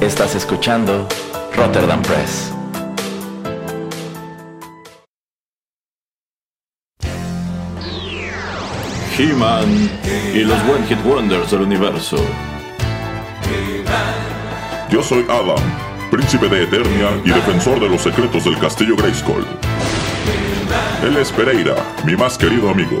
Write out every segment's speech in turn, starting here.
Estás escuchando Rotterdam Press. He-Man y los One Hit Wonders del universo. Yo soy Adam, príncipe de Eternia y defensor de los secretos del castillo Grayskull. Él es Pereira, mi más querido amigo.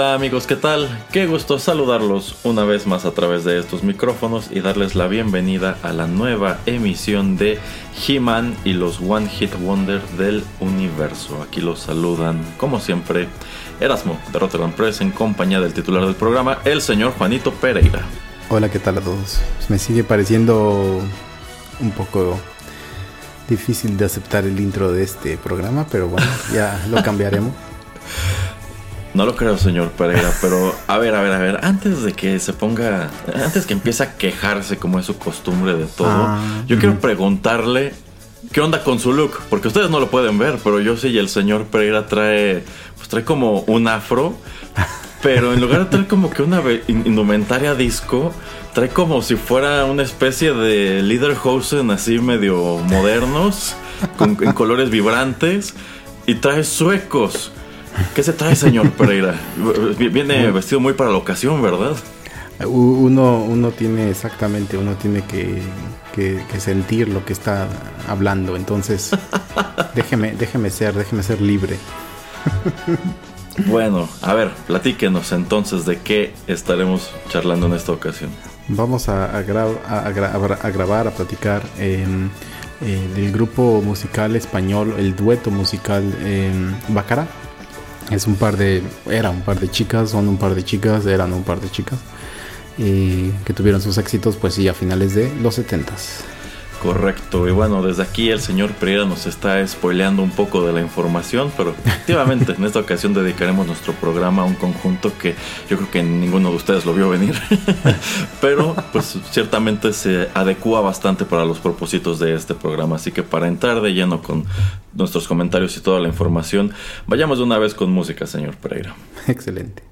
Hola amigos, ¿qué tal? Qué gusto saludarlos una vez más a través de estos micrófonos y darles la bienvenida a la nueva emisión de He-Man y los One Hit Wonder del universo. Aquí los saludan, como siempre, Erasmo de Rotterdam Press en compañía del titular del programa, el señor Juanito Pereira. Hola, ¿qué tal a todos? Me sigue pareciendo un poco difícil de aceptar el intro de este programa, pero bueno, ya lo cambiaremos. No lo creo, señor Pereira, pero a ver, a ver, a ver, antes de que se ponga, antes que empiece a quejarse como es su costumbre de todo, Ah, yo quiero preguntarle qué onda con su look, porque ustedes no lo pueden ver, pero yo sí y el señor Pereira trae, pues trae como un afro, pero en lugar de traer como que una indumentaria disco, trae como si fuera una especie de Lederhosen así medio modernos, con, en colores vibrantes, y trae suecos. ¿Qué se trae, señor Pereira? Viene vestido muy para la ocasión, ¿verdad? Uno, uno tiene exactamente, uno tiene que, que- que sentir lo que está hablando, entonces déjeme, déjeme ser, déjeme ser libre. Bueno, a ver, platíquenos entonces de qué estaremos charlando en esta ocasión. Vamos a, a gra- a- a gra- a gra- a grabar, a platicar em, eh, del grupo musical español, el dueto musical em, Bacara. Es un par de, era un par de chicas, son un par de chicas, eran un par de chicas eh, que tuvieron sus éxitos, pues sí, a finales de los 70s. Correcto, y bueno, desde aquí el señor Pereira nos está spoileando un poco de la información, pero efectivamente en esta ocasión dedicaremos nuestro programa a un conjunto que yo creo que ninguno de ustedes lo vio venir, pero pues ciertamente se adecua bastante para los propósitos de este programa, así que para entrar de lleno con nuestros comentarios y toda la información, vayamos de una vez con música, señor Pereira. Excelente.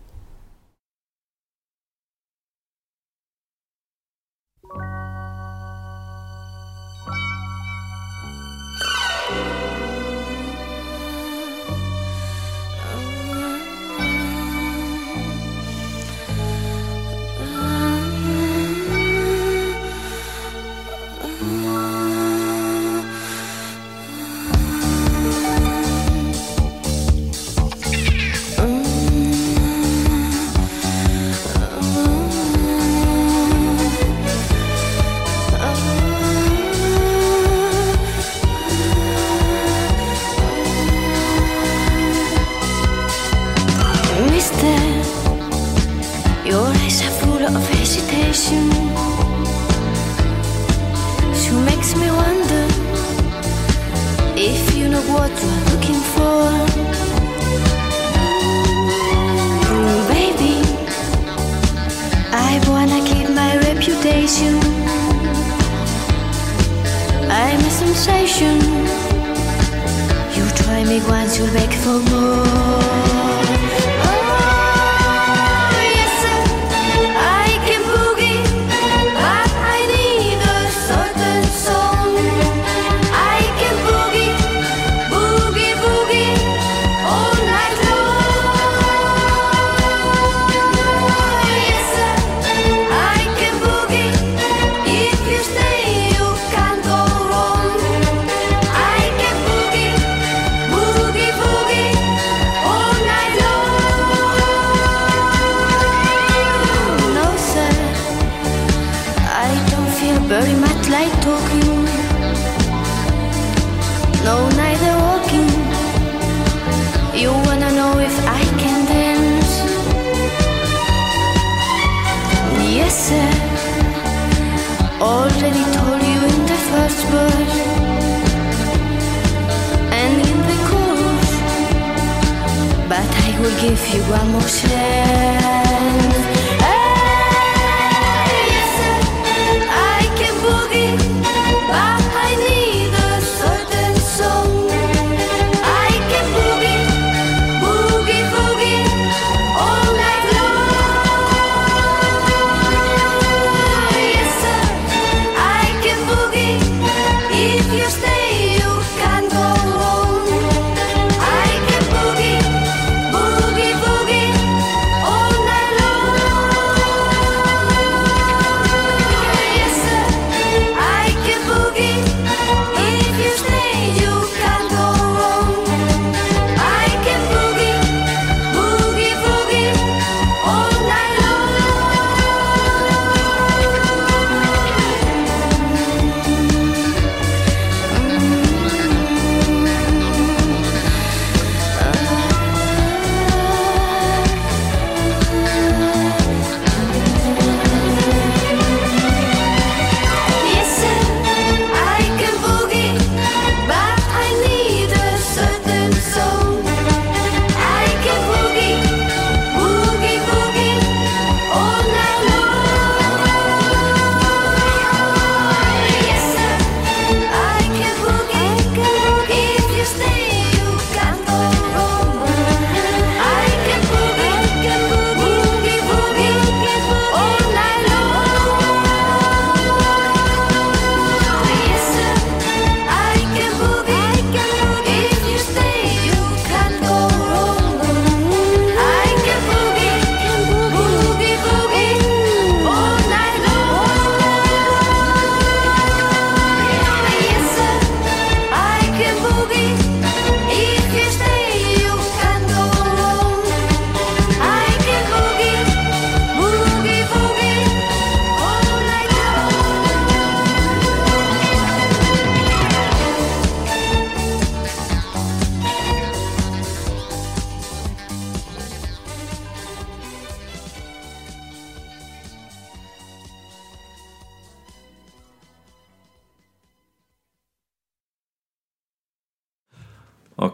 You try me once, you'll beg for more.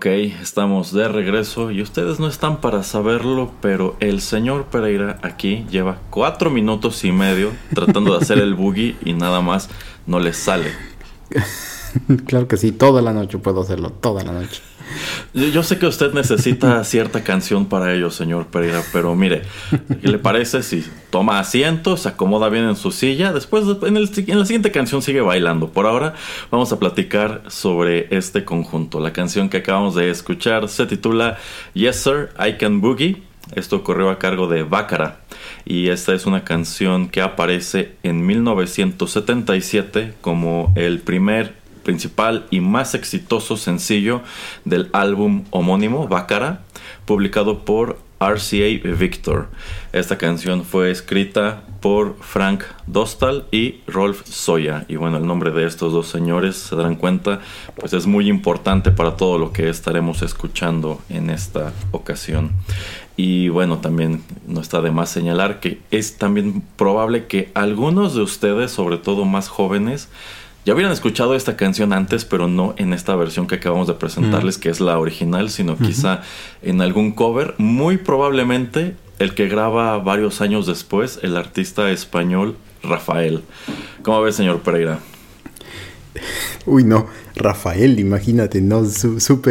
Ok, estamos de regreso y ustedes no están para saberlo, pero el señor Pereira aquí lleva cuatro minutos y medio tratando de hacer el boogie y nada más no le sale. claro que sí, toda la noche puedo hacerlo, toda la noche. Yo, sé que usted necesita cierta canción para ello, señor Pereira, pero mire, ¿qué le parece si toma asiento, se acomoda bien en su silla? Después, en la siguiente canción sigue bailando. Por ahora, vamos a platicar sobre este conjunto. La canción que acabamos de escuchar se titula Yes Sir, I Can Boogie. Esto corrió a cargo de Bácara. Y esta es una canción que aparece en 1977 como el primer principal y más exitoso sencillo del álbum homónimo Bácara, publicado por RCA Victor. Esta canción fue escrita por Frank Dostal y Rolf Soya. Y bueno, el nombre de estos dos señores, se darán cuenta, pues es muy importante para todo lo que estaremos escuchando en esta ocasión. Y bueno, también no está de más señalar que es también probable que algunos de ustedes, sobre todo más jóvenes, ya hubieran escuchado esta canción antes, pero no en esta versión que acabamos de presentarles, que es la original, sino quizá en algún cover. Muy probablemente el que graba varios años después, el artista español Rafael. ¿Cómo ves, señor Pereira? Uy, no, Rafael, imagínate, no, Su-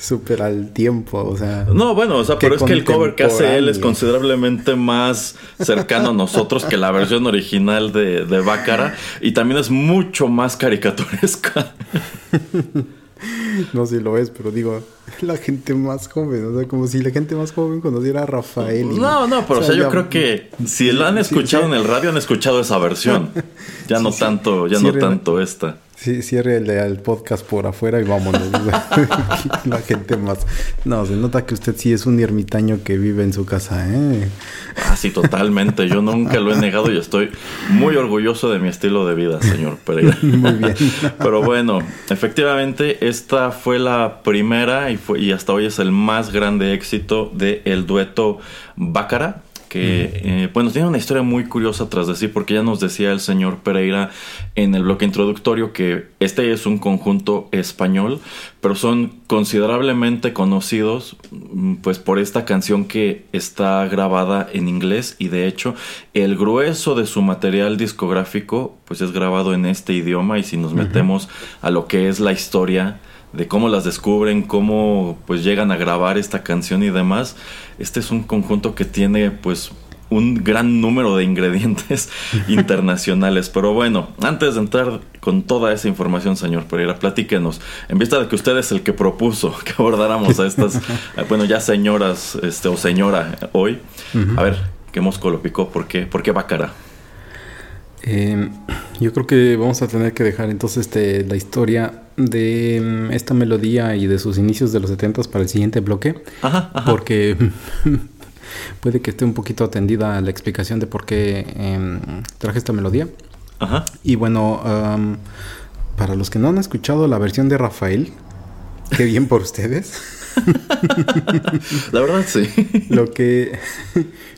súper, al tiempo, o sea. No, bueno, o sea, pero es que el cover que hace él es considerablemente más cercano a nosotros que la versión original de, de y también es mucho más caricaturesca. No sé si lo es, pero digo, la gente más joven, o sea, como si la gente más joven conociera a Rafael. y- No, no, pero o sea, yo ya- creo que si lo han escuchado sí. en el radio, han escuchado esa versión. Ya no tanto, ya no tanto esta. Sí, cierre el, el podcast por afuera y vámonos. la gente más. No, se nota que usted sí es un ermitaño que vive en su casa, ¿eh? Ah, sí, totalmente. Yo nunca lo he negado y estoy muy orgulloso de mi estilo de vida, señor Pereira. Muy bien. Pero bueno, efectivamente, esta fue la primera y, fue, y hasta hoy es el más grande éxito del dueto Bácara. Que, eh, bueno, tiene una historia muy curiosa tras de sí, porque ya nos decía el señor Pereira en el bloque introductorio que este es un conjunto español, pero son considerablemente conocidos mm, pues por esta canción que está grabada en inglés y de hecho el grueso de su material discográfico pues es grabado en este idioma y si nos metemos a lo que es la historia de cómo las descubren, cómo pues llegan a grabar esta canción y demás. Este es un conjunto que tiene pues un gran número de ingredientes internacionales. Pero bueno, antes de entrar con toda esa información, señor Pereira, platíquenos. En vista de que usted es el que propuso que abordáramos a estas, bueno, ya señoras este, o señora hoy. A ver, ¿qué mosco lo picó? ¿Por qué? ¿Por qué Bacara? Eh, yo creo que vamos a tener que dejar entonces este, la historia de mm, esta melodía y de sus inicios de los 70 para el siguiente bloque. Ajá, ajá. Porque puede que esté un poquito atendida la explicación de por qué em, traje esta melodía. Ajá. Y bueno, para los que no han escuchado la versión de Rafael, qué bien por ustedes. La verdad sí. Lo que,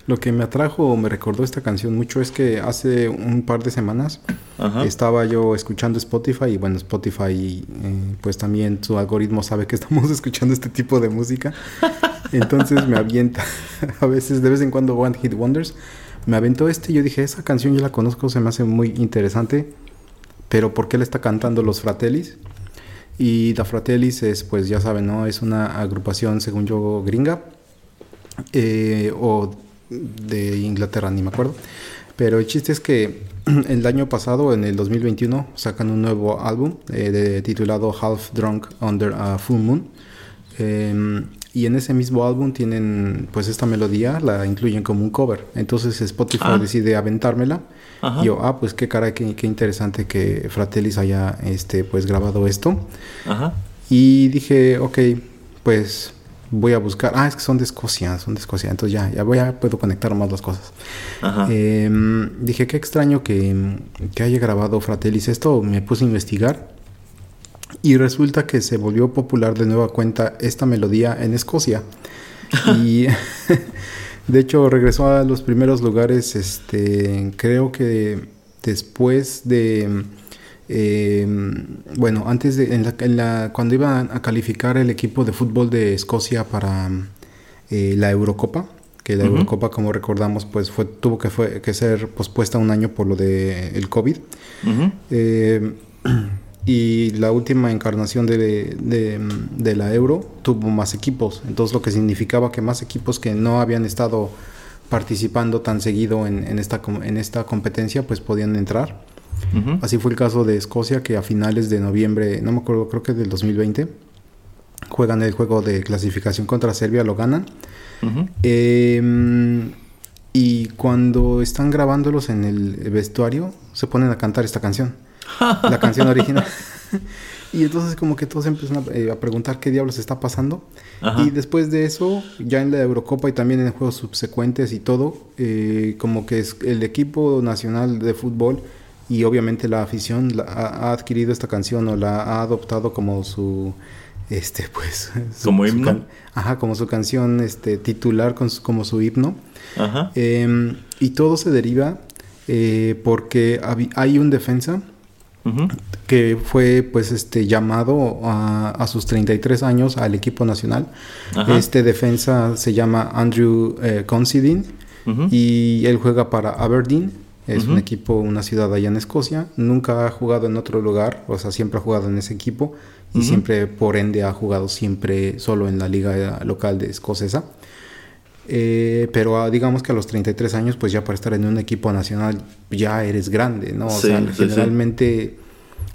lo que me atrajo o me recordó esta canción mucho es que hace un par de semanas Ajá. estaba yo escuchando Spotify y bueno, Spotify eh, pues también su algoritmo sabe que estamos escuchando este tipo de música. Entonces me avienta a veces, de vez en cuando One Hit Wonders. Me aventó este y yo dije, esa canción yo la conozco, se me hace muy interesante. Pero ¿por qué le está cantando los Fratellis? Y Da Fratellis es, pues ya saben, ¿no? Es una agrupación, según yo, gringa. eh, o de Inglaterra, ni me acuerdo. Pero el chiste es que el año pasado, en el 2021, sacan un nuevo álbum eh, titulado Half Drunk Under a Full Moon. Eh, y en ese mismo álbum tienen pues esta melodía, la incluyen como un cover. Entonces Spotify Ah. decide aventármela. Ajá. Y yo, ah, pues qué cara, qué, qué interesante que Fratellis haya este, pues grabado esto. Ajá. Y dije, ok, pues voy a buscar. Ah, es que son de Escocia, son de Escocia. Entonces ya, ya voy a, puedo conectar más las cosas. Ajá. Em, dije, qué extraño que, que haya grabado Fratellis esto. Me puse a investigar. Y resulta que se volvió popular de nueva cuenta esta melodía en Escocia. y de hecho regresó a los primeros lugares, este, creo que después de... eh, bueno, antes de en la, en la- cuando iban a calificar el equipo de fútbol de Escocia para eh, la Eurocopa, que la. Eurocopa, como recordamos, pues fue, tuvo que, fue, que ser pospuesta un año por lo de el COVID. Eh, y la última encarnación de, de- de la Euro tuvo más equipos. Entonces lo que significaba que más equipos que no habían estado participando tan seguido en, en esta, en esta competencia pues podían entrar. Así fue el caso de Escocia que a finales de noviembre, no me acuerdo, creo que del 2020, juegan el juego de clasificación contra Serbia, lo ganan. Eh, y cuando están grabándolos en el vestuario, se ponen a cantar esta canción. la canción original. y entonces como que todos empiezan a, eh, a preguntar qué diablos está pasando. Ajá. Y después de eso, ya en la Eurocopa y también en juegos subsecuentes y todo, eh, como que es el equipo nacional de fútbol y obviamente la afición la- ha, adquirido esta canción o la ha adoptado como su este pues su- ¿Como su himno? can- ajá como su canción este titular con su- como su himno Ajá. Eh, y todo se deriva eh, porque hay un defensa Que fue pues este llamado a, a sus 33 años al equipo nacional. Ajá. Este defensa se llama Andrew eh, Considine y él juega para Aberdeen. Es un equipo, una ciudad allá en Escocia. Nunca ha jugado en otro lugar, o sea, siempre ha jugado en ese equipo y siempre, por ende, ha jugado siempre solo en la liga local de escocesa. Eh, pero ah, digamos que a los 33 años, pues ya para estar en un equipo nacional ya eres grande, ¿no? O Sí, sea, sí, sí. generalmente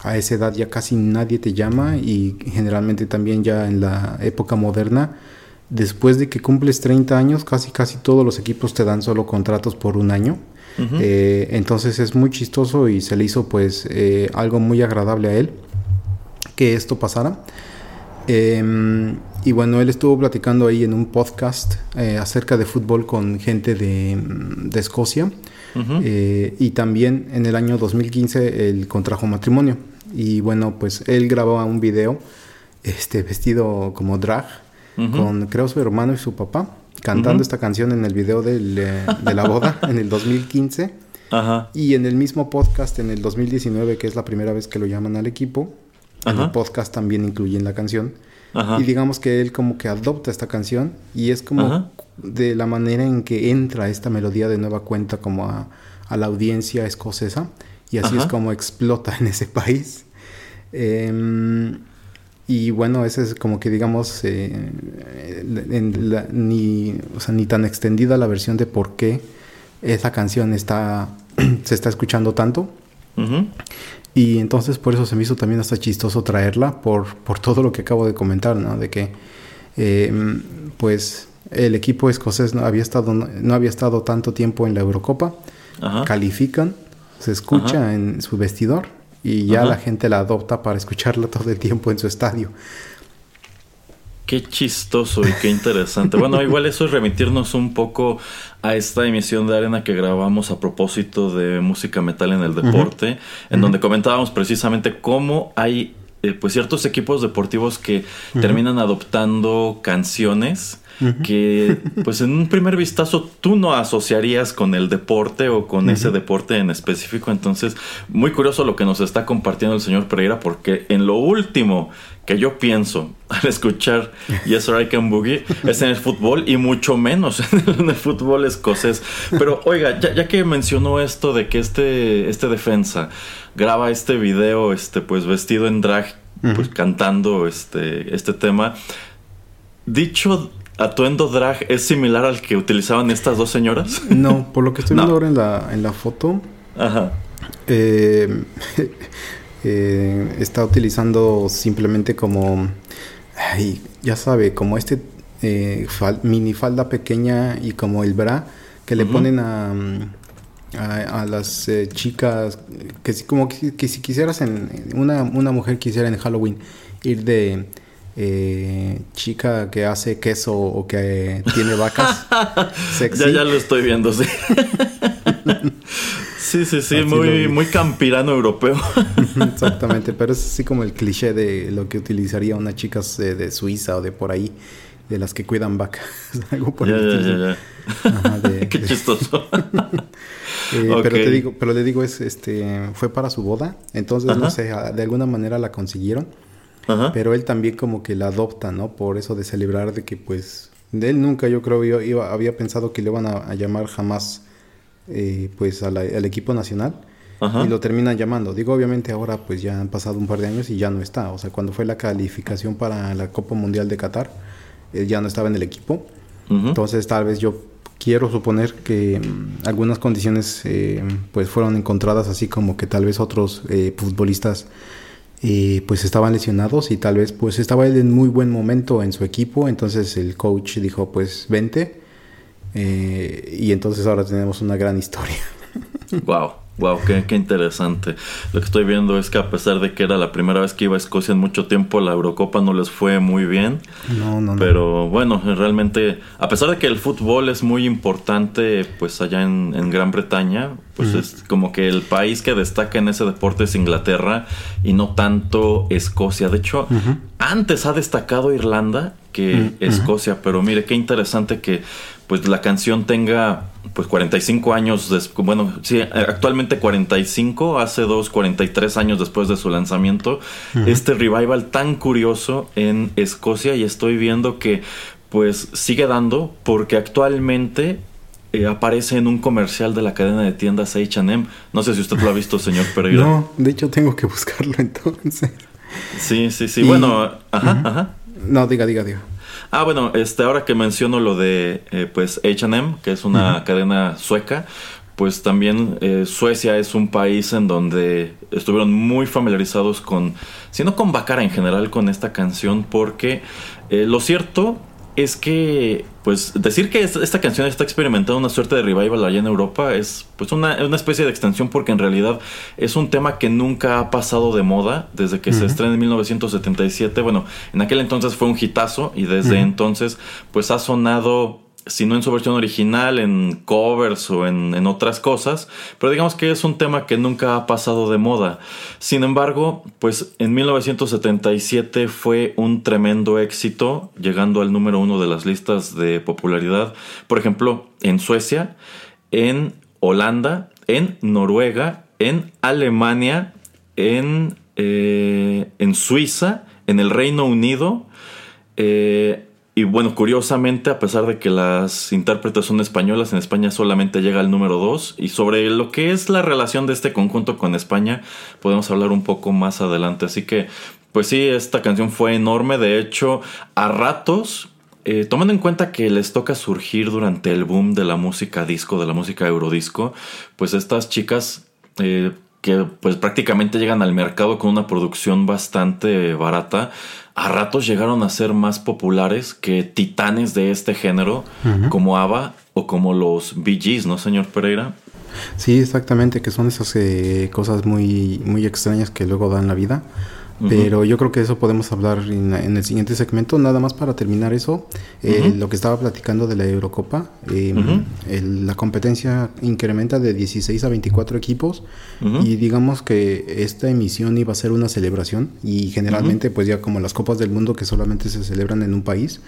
a esa edad ya casi nadie te llama y generalmente también ya en la época moderna, después de que cumples 30 años, casi casi todos los equipos te dan solo contratos por un año. Eh, entonces es muy chistoso y se le hizo pues eh, algo muy agradable a él que esto pasara. Eh, y bueno, él estuvo platicando ahí en un podcast eh, acerca de fútbol con gente de, mm, de Escocia. Eh, y también en el año 2015 él contrajo matrimonio. Y bueno, pues él grababa un video este, vestido como drag con creo su hermano y su papá. cantando esta canción en el video del, eh, de la boda en el 2015. Ajá. Y en el mismo podcast en el 2019, que es la primera vez que lo llaman al equipo, en el podcast también incluyen la canción. Ajá. Y digamos que él como que adopta esta canción y es como Ajá. de la manera en que entra esta melodía de nueva cuenta como a, a la audiencia escocesa y así Ajá. es como explota en ese país. Em, y bueno, ese es como que digamos eh, en la- ni, o sea, ni tan extendida la versión de por qué esa canción está se está escuchando tanto. Ujú. Y entonces por eso se me hizo también hasta chistoso traerla por, por todo lo que acabo de comentar, ¿no? De que eh, pues el equipo escocés no había estado no había estado tanto tiempo en la Eurocopa, Ajá. califican, se escucha Ajá. en su vestidor y ya Ajá. la gente la adopta para escucharla todo el tiempo en su estadio. Qué chistoso y qué interesante. Bueno, igual eso es remitirnos un poco a esta emisión de arena que grabamos a propósito de música metal en el deporte, en donde comentábamos precisamente cómo hay eh, pues ciertos equipos deportivos que terminan adoptando canciones que pues en un primer vistazo tú no asociarías con el deporte o con ese deporte en específico. Entonces, muy curioso lo que nos está compartiendo el señor Pereira porque en lo último que yo pienso al escuchar Yes or I Can Boogie es en el fútbol y mucho menos en el fútbol escocés. Pero oiga, ya, ya que mencionó esto de que este, este defensa graba este video este, pues vestido en drag, pues cantando este, este tema, dicho atuendo drag es similar al que utilizaban estas dos señoras. No, por lo que estoy No. viendo ahora en la, en la foto, Ajá. eh, eh, está utilizando simplemente como, ay, ya sabe, como este eh, fal- mini falda pequeña y como el bra que le ponen a, a, a las eh, chicas, que, si- como que, que si quisieras en una, una mujer quisiera en Halloween ir de eh, chica que hace queso o que tiene vacas sexy. Ya, ya lo estoy viendo, sí. sí, sí, sí, muy, muy campirano europeo. Exactamente, pero es así como el cliché de lo que utilizaría una chica eh, de Suiza o de por ahí, de las que cuidan vacas, algo por ya, el ya, estilo. ya, ya. Ajá, de- Qué chistoso. eh. Pero te digo, pero le digo es, este, fue para su boda, entonces no sé, de alguna manera la consiguieron, Ajá. pero él también como que la adopta, ¿no? Por eso de celebrar de que pues, de él nunca yo creo iba, iba- había pensado que le iban a, a llamar jamás, eh, pues a la- al equipo nacional. Ajá. Y lo terminan llamando. Digo, obviamente ahora pues ya han pasado un par de años y ya no está. O sea, cuando fue la calificación para la Copa Mundial de Qatar, él ya no estaba en el equipo. Entonces tal vez yo quiero suponer que mm, algunas condiciones eh, pues fueron encontradas así como que tal vez otros eh, futbolistas eh, pues estaban lesionados y tal vez pues estaba él en muy buen momento en su equipo. Entonces el coach dijo pues vente. Eh, y entonces ahora tenemos una gran historia. Wow, wow, qué, qué interesante. Lo que estoy viendo es que a pesar de que era la primera vez que iba a Escocia en mucho tiempo, la Eurocopa no les fue muy bien. No, no, no. Pero bueno, realmente, a pesar de que el fútbol es muy importante, pues allá en, en Gran Bretaña, pues es como que el país que destaca en ese deporte es Inglaterra y no tanto Escocia. De hecho, antes ha destacado Irlanda que Escocia, pero mire qué interesante que pues la canción tenga pues 45 años después, bueno, sí, actualmente 45, hace dos, 43 años después de su lanzamiento, este revival tan curioso en Escocia y estoy viendo que pues sigue dando porque actualmente eh, aparece en un comercial de la cadena de tiendas H&M. No sé si usted lo ha visto, señor Pereira. No, de hecho tengo que buscarlo entonces. Sí, sí, sí. Y- Bueno, ajá, ajá. No, diga, diga, diga. Ah, bueno, este, ahora que menciono lo de eh, pues H&M, que es una cadena sueca, pues también eh, Suecia es un país en donde estuvieron muy familiarizados con, si no con Bacara en general, con esta canción, porque eh, lo cierto es que, pues, decir que es- esta canción está experimentando una suerte de revival allá en Europa es, pues, una, una especie de extensión porque en realidad es un tema que nunca ha pasado de moda desde que se estrena en 1977. Bueno, en aquel entonces fue un hitazo y desde entonces, pues, ha sonado si no en su versión original, en covers o en, en, otras cosas, pero digamos que es un tema que nunca ha pasado de moda. Sin embargo, pues en 1977 fue un tremendo éxito, llegando al número uno de las listas de popularidad, por ejemplo, en Suecia, en Holanda, en Noruega, en Alemania, en, eh, en Suiza, en el Reino Unido, eh, y bueno, curiosamente, a pesar de que las intérpretes son españolas, en España solamente llega al número 2. Y sobre lo que es la relación de este conjunto con España, podemos hablar un poco más adelante. Así que, pues sí, esta canción fue enorme. De hecho, a ratos, eh, tomando en cuenta que les toca surgir durante el boom de la música disco, de la música eurodisco, pues estas chicas... Eh, que pues prácticamente llegan al mercado con una producción bastante barata, a ratos llegaron a ser más populares que titanes de este género, como ABBA o como los Bee Gees, ¿no, señor Pereira? Sí, exactamente, que son esas eh, cosas muy, muy extrañas que luego dan la vida. Pero yo creo que eso podemos hablar en, en, el siguiente segmento. Nada más para terminar eso, eh, lo que estaba platicando de la Eurocopa. Eh, el, la competencia incrementa de 16 a 24 equipos y digamos que esta emisión iba a ser una celebración y generalmente pues ya como las Copas del Mundo que solamente se celebran en un país,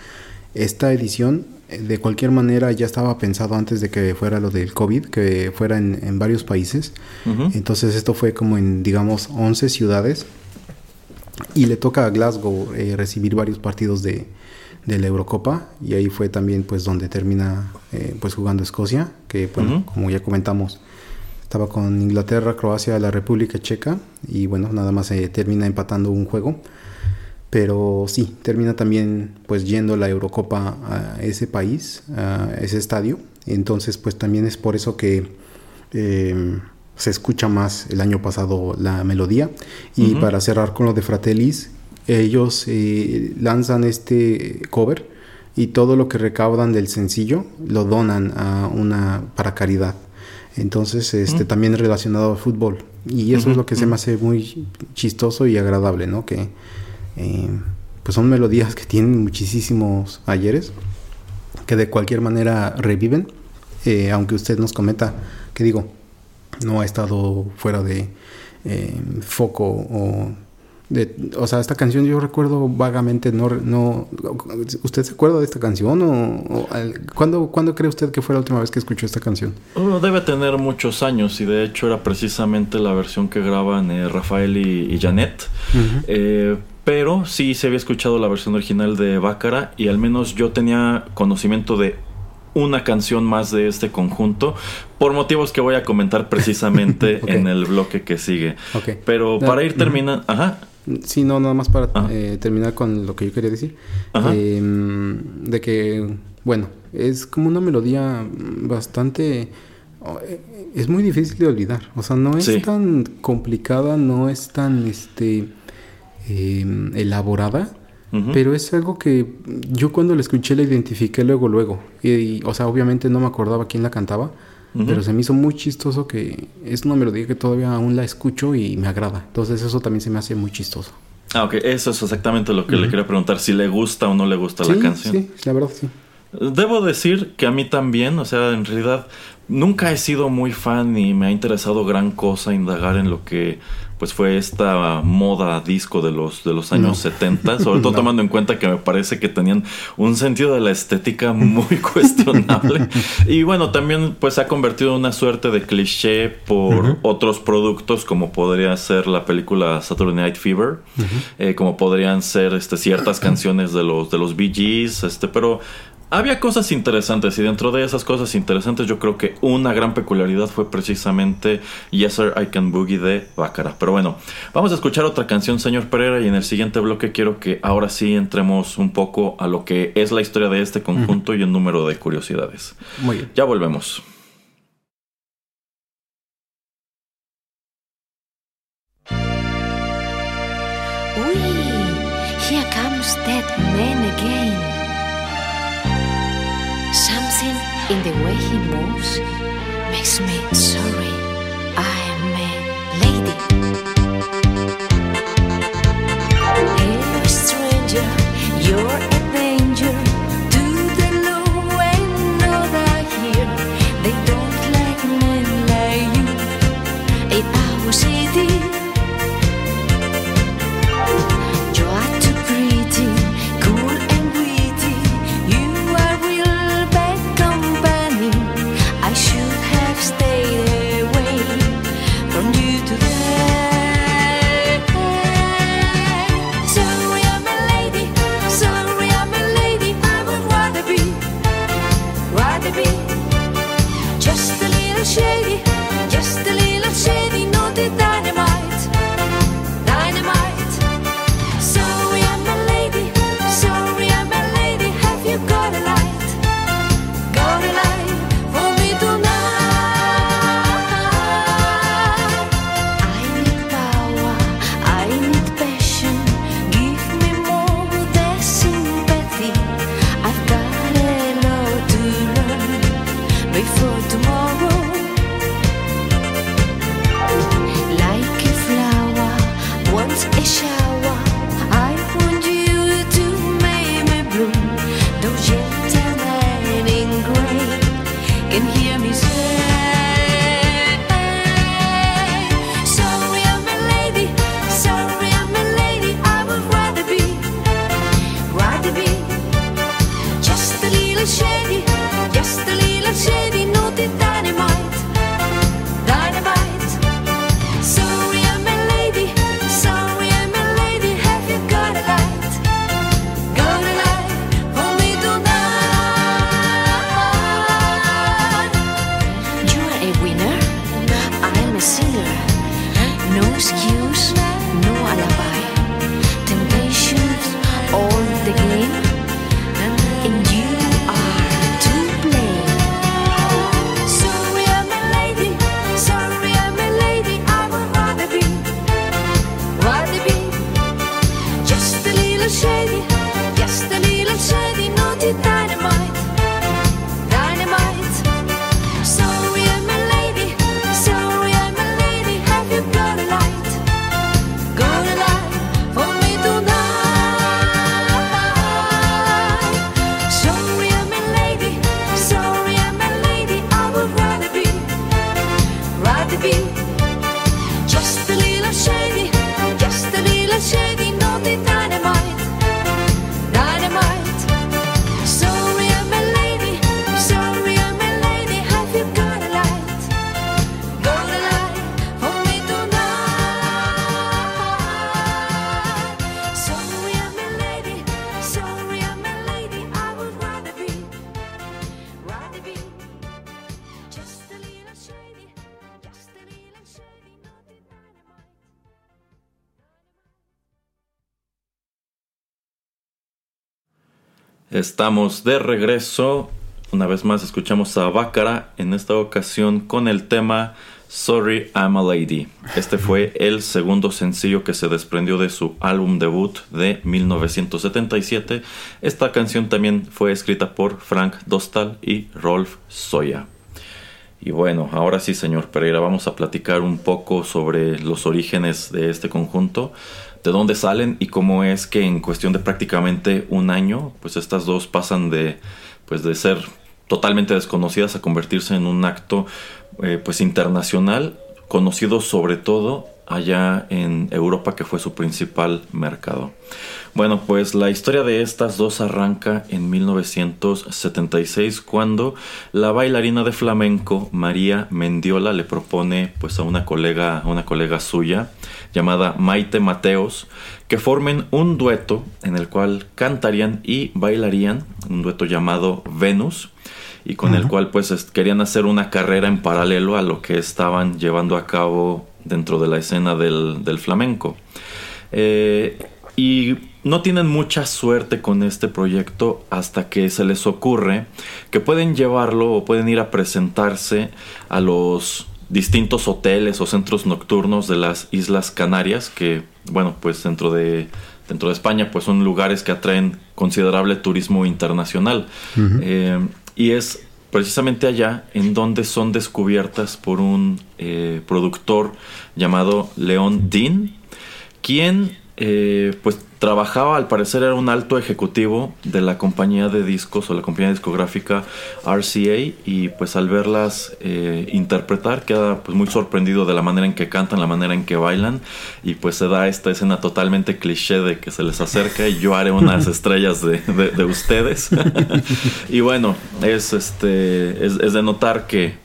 esta edición eh, de cualquier manera ya estaba pensado antes de que fuera lo del COVID, que fuera en, en varios países. Entonces esto fue como en digamos 11 ciudades y le toca a Glasgow eh, recibir varios partidos de, de, la Eurocopa y ahí fue también pues donde termina eh, pues jugando Escocia que bueno uh -huh. como ya comentamos estaba con Inglaterra Croacia la República Checa y bueno nada más eh, termina empatando un juego pero sí termina también pues yendo la Eurocopa a ese país a ese estadio entonces pues también es por eso que eh, se escucha más el año pasado la melodía. Y uh -huh. para cerrar con lo de Fratellis, ellos eh, lanzan este cover y todo lo que recaudan del sencillo lo donan a una para caridad. Entonces, este uh -huh. también relacionado al fútbol. Y eso uh -huh. es lo que se me hace muy chistoso y agradable, ¿no? Que eh, pues son melodías que tienen muchísimos ayeres, que de cualquier manera reviven. Eh, aunque usted nos comenta, que digo, no ha estado fuera de eh, foco o de, o sea, esta canción yo recuerdo vagamente, no, no ¿usted se acuerda de esta canción? ¿O, o ¿cuándo, ¿cuándo, cree usted que fue la última vez que escuchó esta canción? Debe tener muchos años y de hecho era precisamente la versión que graban eh, Rafael y, y Janet. Uh -huh. eh, pero sí se había escuchado la versión original de Bácara y al menos yo tenía conocimiento de una canción más de este conjunto por motivos que voy a comentar precisamente okay. en el bloque que sigue. Okay. Pero para ir terminando, ajá. Sí, no, nada más para eh, terminar con lo que yo quería decir. Eh, de que, bueno, es como una melodía bastante... Es muy difícil de olvidar. O sea, no es sí. tan complicada, no es tan este, eh, elaborada. Uh -huh. Pero es algo que yo cuando la escuché la identifiqué luego, luego. Y, y, o sea, obviamente no me acordaba quién la cantaba. Uh -huh. Pero se me hizo muy chistoso que es una melodía que todavía aún la escucho y me agrada. Entonces eso también se me hace muy chistoso. Ah, ok. Eso es exactamente lo que uh -huh. le quería preguntar. Si le gusta o no le gusta sí, la canción. Sí, la verdad sí. Debo decir que a mí también, o sea, en realidad nunca he sido muy fan y me ha interesado gran cosa indagar en lo que pues fue esta moda disco de los de los años no. 70, sobre todo no. tomando en cuenta que me parece que tenían un sentido de la estética muy cuestionable. y bueno, también pues se ha convertido en una suerte de cliché por uh -huh. otros productos como podría ser la película Saturday Night Fever, uh -huh. eh, como podrían ser este ciertas canciones de los de los Bee Gees, este, pero había cosas interesantes y dentro de esas cosas interesantes yo creo que una gran peculiaridad fue precisamente Yes Sir I Can Boogie de Bácara. Pero bueno, vamos a escuchar otra canción, señor Pereira, y en el siguiente bloque quiero que ahora sí entremos un poco a lo que es la historia de este conjunto uh -huh. y un número de curiosidades. Muy bien. Ya volvemos. Uy, here comes that man again. Way he moves makes me sorry. I'm Estamos de regreso. Una vez más escuchamos a Bácara, en esta ocasión con el tema Sorry I'm a Lady. Este fue el segundo sencillo que se desprendió de su álbum debut de 1977. Esta canción también fue escrita por Frank Dostal y Rolf Soya. Y bueno, ahora sí, señor Pereira, vamos a platicar un poco sobre los orígenes de este conjunto, de dónde salen y cómo es que en cuestión de prácticamente un año, pues estas dos pasan de, pues de ser totalmente desconocidas a convertirse en un acto eh, pues internacional, conocido sobre todo allá en Europa que fue su principal mercado. Bueno, pues la historia de estas dos arranca en 1976 cuando la bailarina de flamenco María Mendiola le propone pues a una colega, a una colega suya llamada Maite Mateos que formen un dueto en el cual cantarían y bailarían, un dueto llamado Venus y con el cual pues es- querían hacer una carrera en paralelo a lo que estaban llevando a cabo dentro de la escena del, del flamenco. Eh, y no tienen mucha suerte con este proyecto hasta que se les ocurre que pueden llevarlo o pueden ir a presentarse a los distintos hoteles o centros nocturnos de las Islas Canarias, que bueno, pues dentro de dentro de España pues son lugares que atraen considerable turismo internacional. Eh, y es precisamente allá en donde son descubiertas por un eh, productor llamado Leon Dean, quien eh, pues trabajaba, al parecer era un alto ejecutivo de la compañía de discos o la compañía discográfica RCA y pues al verlas eh, interpretar queda pues muy sorprendido de la manera en que cantan, la manera en que bailan y pues se da esta escena totalmente cliché de que se les acerca y yo haré unas estrellas de, de- de ustedes. Y bueno es este es, es de notar que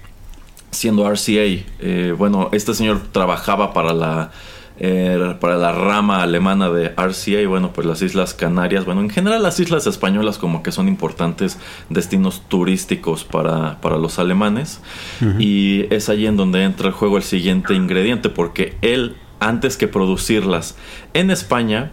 siendo RCA, eh, bueno, este señor trabajaba para la eh, para la rama alemana de RCA y bueno, pues las Islas Canarias, bueno, en general las islas españolas como que son importantes destinos turísticos para, para los alemanes. Y es allí en donde entra el juego el siguiente ingrediente porque él, antes que producirlas en España,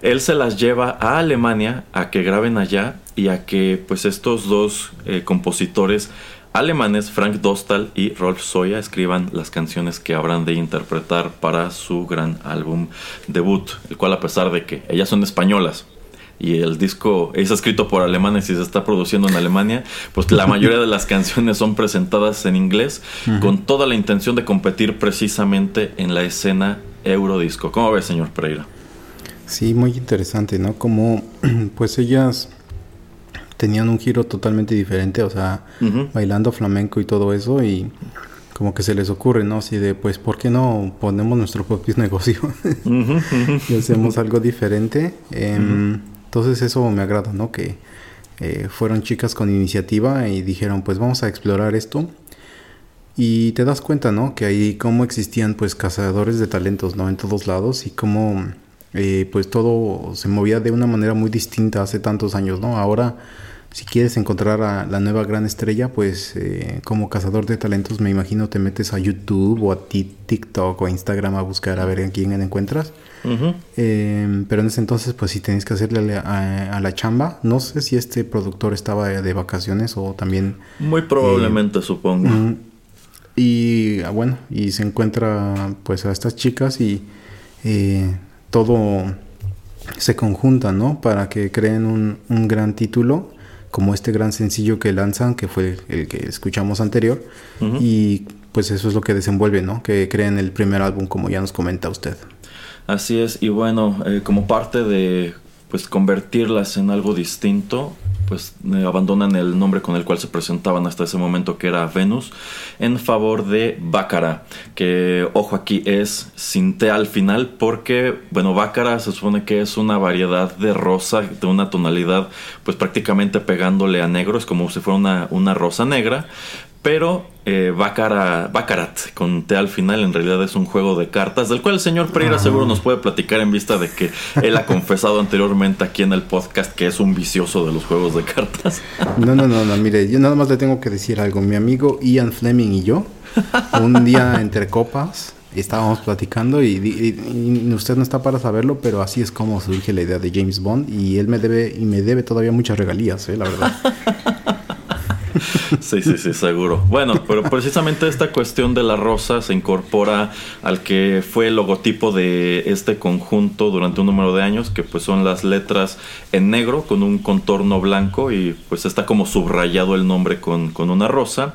él se las lleva a Alemania a que graben allá y a que pues estos dos eh, compositores alemanes, Frank Dostal y Rolf Soya, escriban las canciones que habrán de interpretar para su gran álbum debut, el cual a pesar de que ellas son españolas y el disco es escrito por alemanes y se está produciendo en Alemania, pues la mayoría de las canciones son presentadas en inglés con toda la intención de competir precisamente en la escena Eurodisco. ¿Cómo ves, señor Pereira? Sí, muy interesante, ¿no? Como pues ellas tenían un giro totalmente diferente, o sea, bailando flamenco y todo eso y como que se les ocurre, ¿no? Así de, pues, ¿por qué no ponemos nuestro propio negocio y hacemos algo diferente? Em, Entonces eso me agrada, ¿no? Que eh, fueron chicas con iniciativa y dijeron, pues vamos a explorar esto. Y te das cuenta, ¿no? Que ahí cómo existían pues cazadores de talentos, ¿no? En todos lados y cómo eh, pues todo se movía de una manera muy distinta hace tantos años, ¿no? Ahora, si quieres encontrar a la nueva gran estrella, pues eh, como cazador de talentos me imagino te metes a YouTube o a Ti- TikTok o a Instagram a buscar a ver a quién encuentras. Eh, pero en ese entonces, pues sí tenías que hacerle a, a la chamba. No sé si este productor estaba de vacaciones o también Muy probablemente, supongo. Y ah, bueno, y se encuentra pues a estas chicas y eh, todo se conjunta, ¿no? Para que creen un, un gran título, como este gran sencillo que lanzan, que fue el que escuchamos anterior. Y pues eso es lo que desenvuelve, ¿no? Que creen el primer álbum, como ya nos comenta usted. Así es, y bueno, eh, como parte de pues convertirlas en algo distinto, pues eh, abandonan el nombre con el cual se presentaban hasta ese momento que era Venus en favor de Bácara, que ojo aquí es sin T al final porque bueno, Bácara se supone que es una variedad de rosa de una tonalidad pues prácticamente pegándole a negro, es como si fuera una, una rosa negra, pero eh, Baccara- Baccarat con T al final en realidad es un juego de cartas del cual el señor Pereira seguro nos puede platicar en vista de que él ha confesado anteriormente aquí en el podcast que es un vicioso de los juegos de cartas. No, no, no, no, mire, yo nada más le tengo que decir algo. Mi amigo Ian Fleming y yo, un día entre copas, estábamos platicando y, y- y usted no está para saberlo, pero así es como surge la idea de James Bond y él me debe y me debe todavía muchas regalías, ¿eh? la verdad. Sí, sí, sí, seguro. Bueno, pero precisamente esta cuestión de la rosa se incorpora al que fue el logotipo de este conjunto durante un número de años, que pues son las letras en negro con un contorno blanco y pues está como subrayado el nombre con, con una rosa.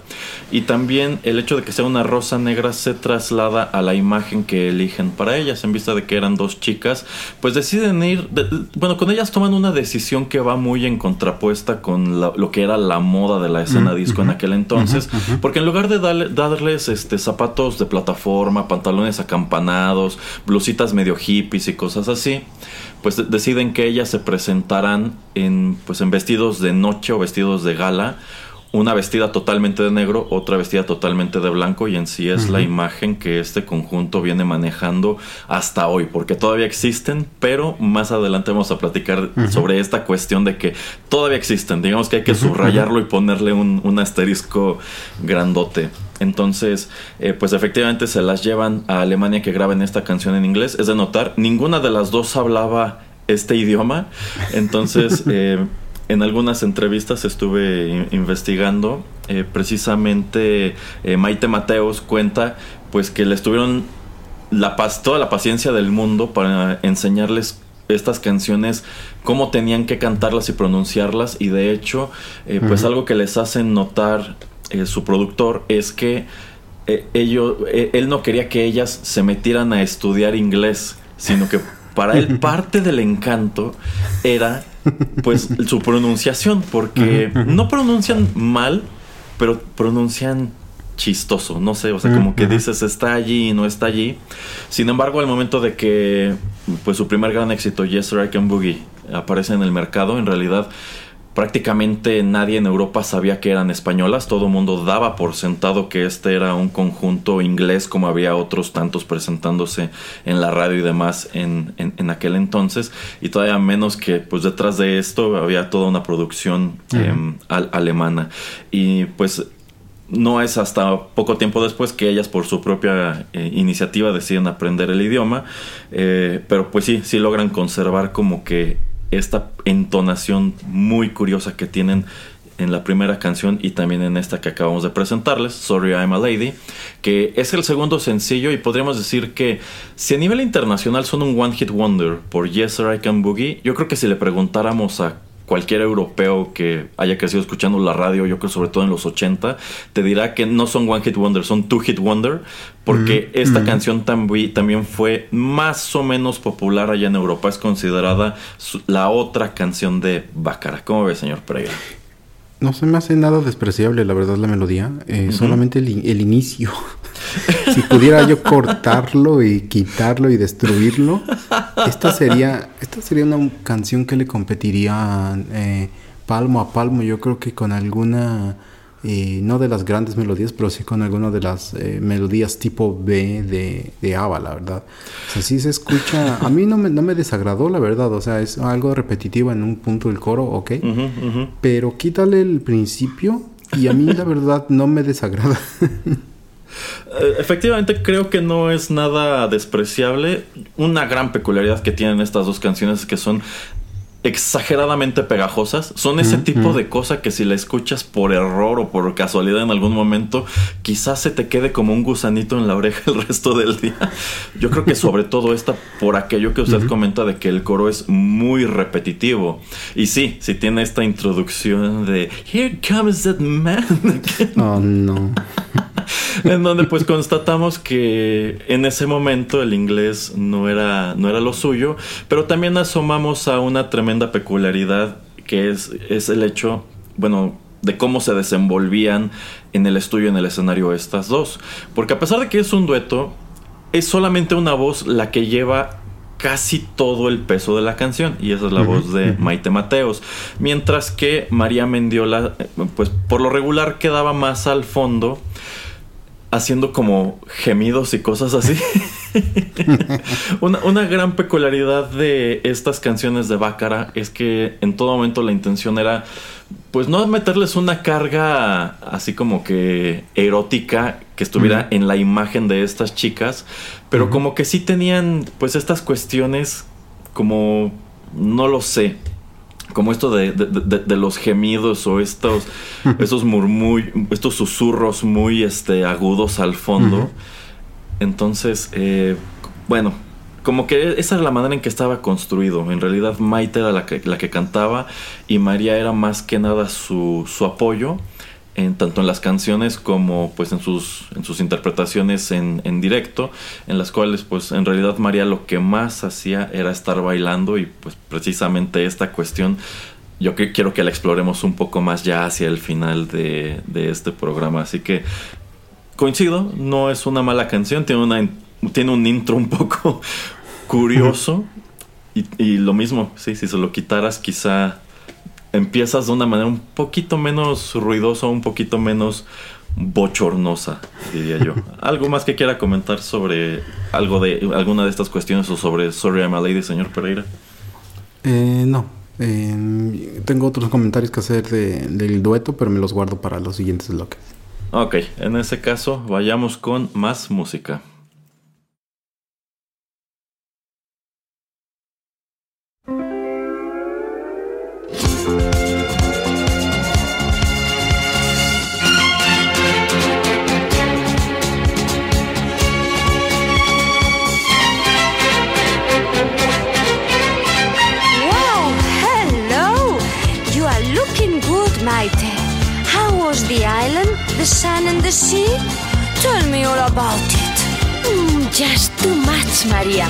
Y también el hecho de que sea una rosa negra se traslada a la imagen que eligen para ellas, en vista de que eran dos chicas, pues deciden ir, de- bueno, con ellas toman una decisión que va muy en contrapuesta con la- lo que era la moda de la escena disco en aquel entonces, porque en lugar de darle- darles este zapatos de plataforma, pantalones acampanados, blusitas medio hippies y cosas así, pues de- deciden que ellas se presentarán en pues en vestidos de noche o vestidos de gala una vestida totalmente de negro, otra vestida totalmente de blanco y en sí es la imagen que este conjunto viene manejando hasta hoy, porque todavía existen, pero más adelante vamos a platicar sobre esta cuestión de que todavía existen, digamos que hay que subrayarlo y ponerle un, un asterisco grandote. Entonces, eh, pues efectivamente se las llevan a Alemania que graben esta canción en inglés. Es de notar, ninguna de las dos hablaba este idioma, entonces... eh, en algunas entrevistas estuve in- investigando, eh, precisamente eh, Maite Mateos cuenta pues que les tuvieron la paz, toda la paciencia del mundo para enseñarles estas canciones, cómo tenían que cantarlas y pronunciarlas y de hecho eh, pues algo que les hacen notar eh, su productor es que ello- eh, él no quería que ellas se metieran a estudiar inglés, sino que para él parte del encanto era pues su pronunciación, porque no pronuncian mal, pero pronuncian chistoso, no sé, o sea, como que dices está allí y no está allí. Sin embargo, al momento de que pues su primer gran éxito, Yes I Can Boogie, aparece en el mercado, en realidad prácticamente nadie en Europa sabía que eran españolas, todo el mundo daba por sentado que este era un conjunto inglés como había otros tantos presentándose en la radio y demás en, en- en aquel entonces. Y todavía menos que pues detrás de esto había toda una producción em, al- alemana. Y pues no es hasta poco tiempo después que ellas por su propia eh, iniciativa deciden aprender el idioma, eh, pero pues sí, sí logran conservar como que esta entonación muy curiosa que tienen en la primera canción y también en esta que acabamos de presentarles, Sorry I'm a Lady. que es el segundo sencillo y podríamos decir que si a nivel internacional son un One Hit Wonder por Yes Sir I Can Boogie, yo creo que si le preguntáramos a cualquier europeo que haya crecido escuchando la radio, yo creo sobre todo en los 80, te dirá que no son One Hit Wonder, son Two Hit Wonder, porque Mm, esta mm. canción tambi- también fue más o menos popular allá en Europa, es considerada la otra canción de Bácara. ¿Cómo ve, señor Pereira? No se me hace nada despreciable, la verdad, la melodía. eh, Solamente el inicio. Si pudiera yo cortarlo y quitarlo y destruirlo, esta sería, esta sería una canción que le competiría eh, palmo a palmo. Yo creo que con alguna, eh, no de las grandes melodías, pero sí con alguna de las eh, melodías tipo B de, de ABBA, la verdad. O sea, sí se escucha. A mí no me, no me desagradó, la verdad. O sea, es algo repetitivo en un punto del coro, ok. Ujú. Pero quítale el principio y a mí la verdad no me desagrada. Eh, Efectivamente, creo que no es nada despreciable. Una gran peculiaridad que tienen estas dos canciones es que son exageradamente pegajosas. Son ese tipo de cosa que si la escuchas por error o por casualidad en algún momento, quizás se te quede como un gusanito en la oreja el resto del día. Yo creo que sobre todo esta por aquello que usted comenta de que el coro es muy repetitivo. Y sí, sí tiene esta introducción de Here comes that man. Oh, no. en donde pues constatamos que en ese momento el inglés no era, no era lo suyo, pero también asomamos a una tremenda peculiaridad que es, es el hecho, bueno, de cómo se desenvolvían en el estudio, en el escenario estas dos. Porque a pesar de que es un dueto, es solamente una voz la que lleva casi todo el peso de la canción y esa es la voz de Maite Mateos mientras que María Mendiola eh, pues por lo regular quedaba más al fondo haciendo como gemidos y cosas así. una, una gran peculiaridad de estas canciones de Bácara es que en todo momento la intención era, pues no meterles una carga así como que erótica que estuviera en la imagen de estas chicas, pero como que sí tenían pues estas cuestiones como, no lo sé, como esto de, de- de- de los gemidos o estos, estos murmullos, estos susurros muy este, agudos al fondo. Entonces, eh, bueno, como que esa era la manera en que estaba construido. En realidad Maite era la que, la que cantaba y María era más que nada su, su apoyo. En, tanto en las canciones como pues en sus, en sus interpretaciones en, en directo, en las cuales pues en realidad María lo que más hacía era estar bailando y pues precisamente esta cuestión yo que quiero que la exploremos un poco más ya hacia el final de, de este programa. Así que coincido, no es una mala canción, tiene, una, tiene un intro un poco curioso. Y, y lo mismo, sí, si se lo quitaras, quizá empiezas de una manera un poquito menos ruidosa, un poquito menos bochornosa, diría yo. ¿Algo más que quiera comentar sobre algo de alguna de estas cuestiones o sobre Sorry I'm a Lady, señor Pereira? Eh, no. Eh, tengo otros comentarios que hacer de- del dueto, pero me los guardo para los siguientes bloques. Ok, en ese caso, vayamos con más música. The island, the sun and the sea? Tell me all about it. Just too much, Maria.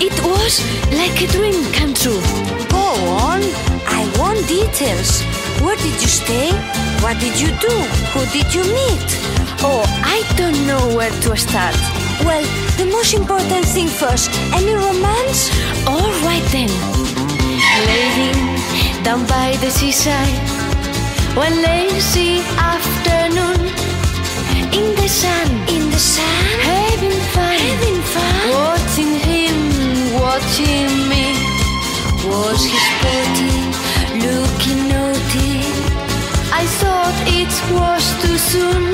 It was like a dream come true. Go on. I want details. Where did you stay? What did you do? Who did you meet? Oh, I don't know where to start. Well, the most important thing first. Any romance? All right then. Lady, down by the seaside, one lazy afternoon, in the sun, In the sun? having fun, Having fun? watching him, watching me. Was he sporty? Looking naughty? I thought it was too soon.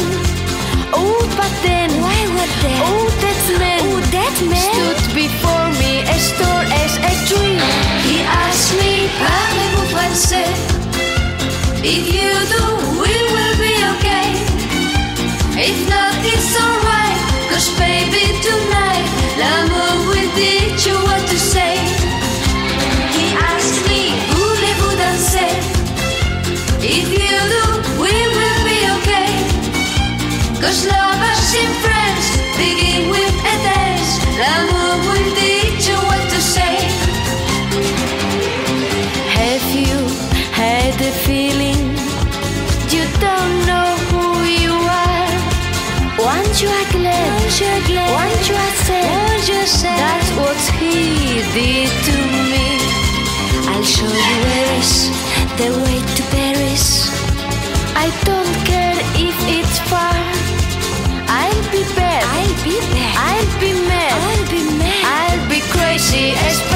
Oh, but then, Why were they? oh, that man, Oh, that man? stood before me, as tall as a tree. He asked me, parlez-vous français? If you do, the way to Paris. I don't care She is.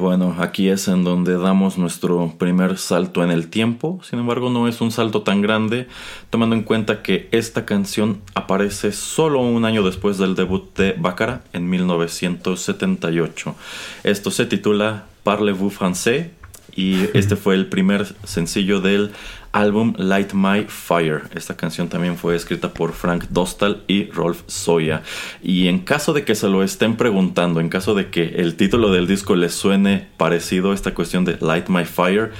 Bueno, aquí es en donde damos nuestro primer salto en el tiempo. Sin embargo, no es un salto tan grande, tomando en cuenta que esta canción aparece solo un año después del debut de Baccara en 1978. Esto se titula Parlez-vous français y este fue el primer sencillo del álbum Light My Fire. Esta canción también fue escrita por Frank Dostal y Rolf Soya. Y en caso de que se lo estén preguntando, en caso de que el título del disco les suene parecido a esta cuestión de Light My Fire,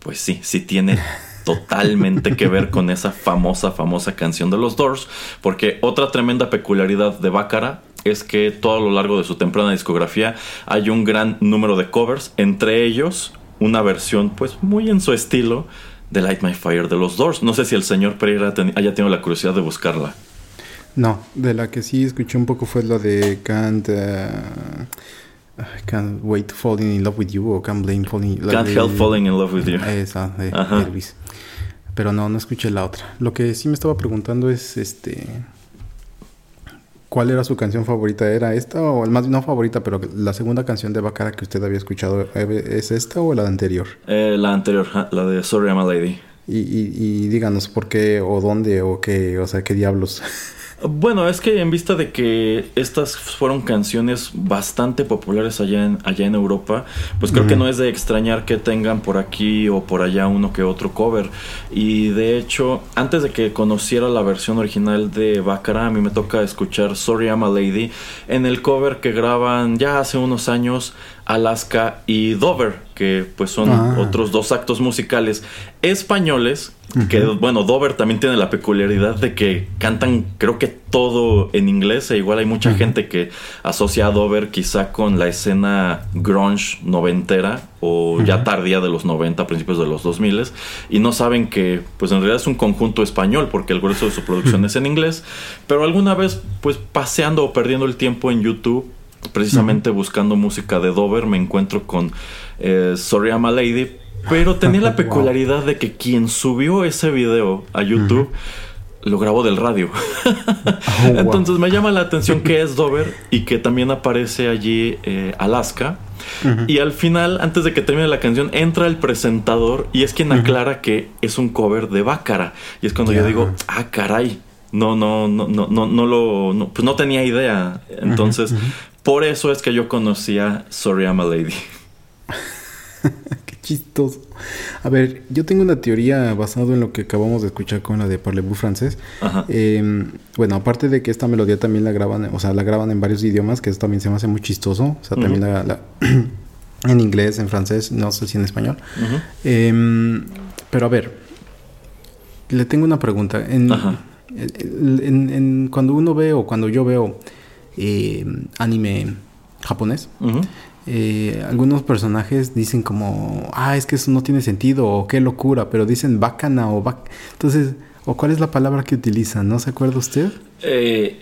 pues sí, sí tiene totalmente que ver con esa famosa, famosa canción de los Doors, porque otra tremenda peculiaridad de Baccara es que todo a lo largo de su temprana discografía hay un gran número de covers, entre ellos una versión pues muy en su estilo de Light My Fire de los Doors. No sé si el señor Pereira ten- haya tenido la curiosidad de buscarla. No, de la que sí escuché un poco fue la de Can't, eh, can't Wait Falling in Love with You o Can't Blame Falling la Can't de- Help Falling in Love with You. Esa, de Ajá. Elvis. Pero no, no escuché la otra. Lo que sí me estaba preguntando es este. ¿Cuál era su canción favorita? ¿Era esta o más no favorita, pero la segunda canción de Baccara que usted había escuchado eh, es esta o la anterior? Eh, la anterior, la de Sorry I'm a Lady. Y, y, y díganos por qué o dónde o qué, o sea, qué diablos. Bueno, es que en vista de que estas fueron canciones bastante populares allá en, allá en Europa, pues creo que no es de extrañar que tengan por aquí o por allá uno que otro cover. Y de hecho, antes de que conociera la versión original de Baccara, a mí me toca escuchar Sorry I'm a Lady en el cover que graban ya hace unos años Alaska y Dover, que pues son Ah. otros dos actos musicales españoles. Que bueno, Dover también tiene la peculiaridad de que cantan, creo que todo en inglés. E igual hay mucha gente que asocia a Dover quizá con la escena grunge noventera o ya tardía de los 90, principios de los 2000 y no saben que pues en realidad es un conjunto español porque el grueso de su producción es en inglés. Pero alguna vez, pues paseando o perdiendo el tiempo en YouTube precisamente buscando música de Dover me encuentro con eh, Sorry I'm a Lady, pero tenía la peculiaridad de que quien subió ese video a YouTube lo grabó del radio. Oh, wow. Entonces me llama la atención que es Dover y que también aparece allí eh, Alaska. Y al final, antes de que termine la canción, entra el presentador y es quien aclara que es un cover de Bácara. Y es cuando yo digo, ah, caray. No, no, no, no, no, no lo, no, pues no tenía idea. Entonces, por eso es que yo conocía Sorry I'm a Lady. Qué chistoso. A ver, yo tengo una teoría basada en lo que acabamos de escuchar con la de Parlez-vous francés. Ajá. Eh, bueno, aparte de que esta melodía también la graban, o sea, la graban en varios idiomas, que eso también se me hace muy chistoso. O sea, también la, la- en inglés, en francés, no sé si en español. Eh, pero a ver, le tengo una pregunta. En- cuando uno ve o cuando yo veo eh, anime japonés, eh, algunos personajes dicen como, ah, es que eso no tiene sentido o qué locura, pero dicen bacana o bac... Entonces, ¿o cuál es la palabra que utilizan? ¿No se acuerda usted? Eh,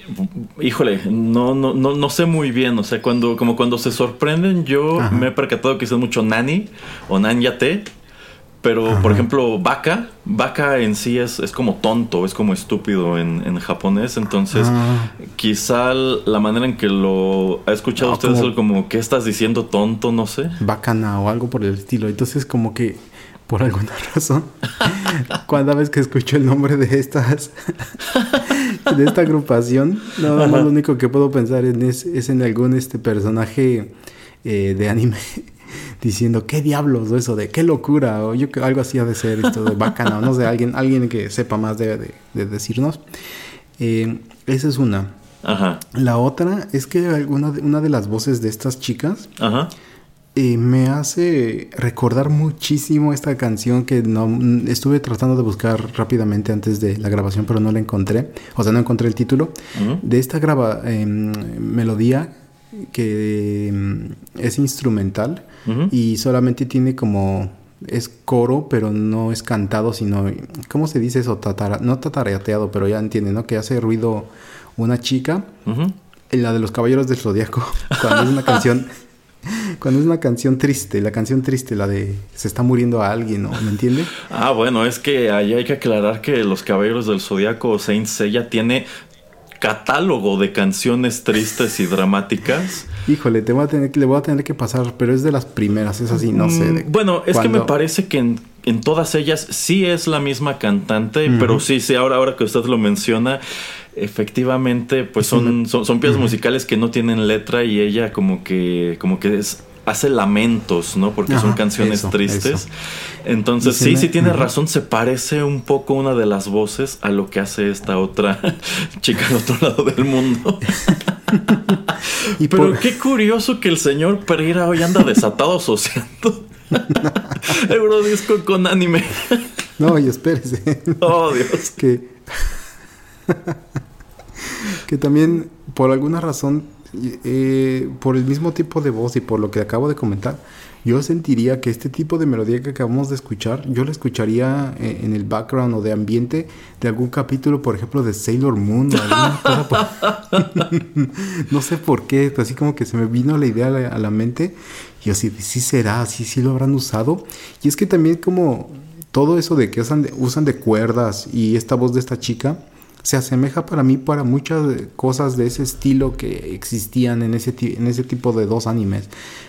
híjole, no, no, no, no sé muy bien. O sea, cuando, como cuando se sorprenden, yo Ajá. me he percatado que es mucho nani o nanyate. Pero, por ejemplo, vaca, vaca en sí es, es como tonto, es como estúpido en, en japonés. Entonces, Ah. quizá la manera en que lo ha escuchado No, usted es como- el como, ¿qué estás diciendo tonto? No sé. Bacana o algo por el estilo. Entonces, como que, por alguna razón, cada vez que escucho el nombre de estas, de esta agrupación, nada más lo único que puedo pensar en es, es en algún este personaje eh, de anime diciendo qué diablos o eso de qué locura o yo que- algo así ha de ser esto de bacana o no sé alguien alguien que sepa más debe de, de decirnos. Eh, esa es una. Ajá, la otra es que alguna una de las voces de estas chicas ajá. eh, me hace recordar muchísimo esta canción que no estuve tratando de buscar rápidamente antes de la grabación, pero no la encontré. O sea, no encontré el título de esta graba em, melodía que em, es instrumental y solamente tiene como es coro, pero no es cantado, sino ¿cómo se dice eso? Tatara- no tatareateado, pero ya entienden, ¿no? Que hace ruido una chica en la de los Caballeros del Zodiaco, cuando es una canción, cuando es una canción triste, la canción triste, la de se está muriendo a alguien, ¿no? ¿Me entiende? Ah, bueno, es que ahí hay que aclarar que Los Caballeros del Zodiaco o Saint Seiya tiene catálogo de canciones tristes y dramáticas. Híjole, te voy a tener, que- le voy a tener que pasar, pero es de las primeras, es así, no sé. de Mm, bueno, es que me parece que en, en todas ellas sí es la misma cantante, pero sí, sí, ahora, ahora que usted lo menciona, efectivamente, pues son, son, son piezas musicales que no tienen letra y ella como que, como que es- hace lamentos, ¿no? Porque son canciones eso, tristes. eso. Entonces, sí, me- sí tiene razón, se parece un poco una de las voces a lo que hace esta otra chica al otro lado del mundo. Y Pero por- qué curioso que el señor Pereira hoy anda desatado asociando Eurodisco con anime. No, y espérese. Oh, Dios. que que también por alguna razón eh, por el mismo tipo de voz y por lo que acabo de comentar yo sentiría que este tipo de melodía que acabamos de escuchar yo la escucharía eh, en el background o de ambiente de algún capítulo por ejemplo de Sailor Moon o por- no sé por qué así como que se me vino la idea a la, a la mente y yo sí sí será sí sí lo habrán usado y es que también como todo eso de que usan de, usan de cuerdas y esta voz de esta chica se asemeja para mí para muchas eh, cosas de ese estilo que existían en ese, en ese tipo de dos animes.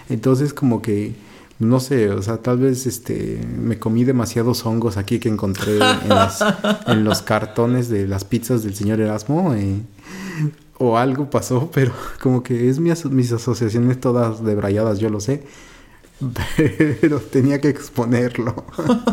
Entonces como que, no sé, o sea, tal vez este me comí demasiados hongos aquí que encontré en, las- en los cartones de las pizzas del señor Erasmo. eh, o algo pasó, pero como que es mi aso- mis asociaciones todas debrayadas, yo lo sé. pero tenía que exponerlo.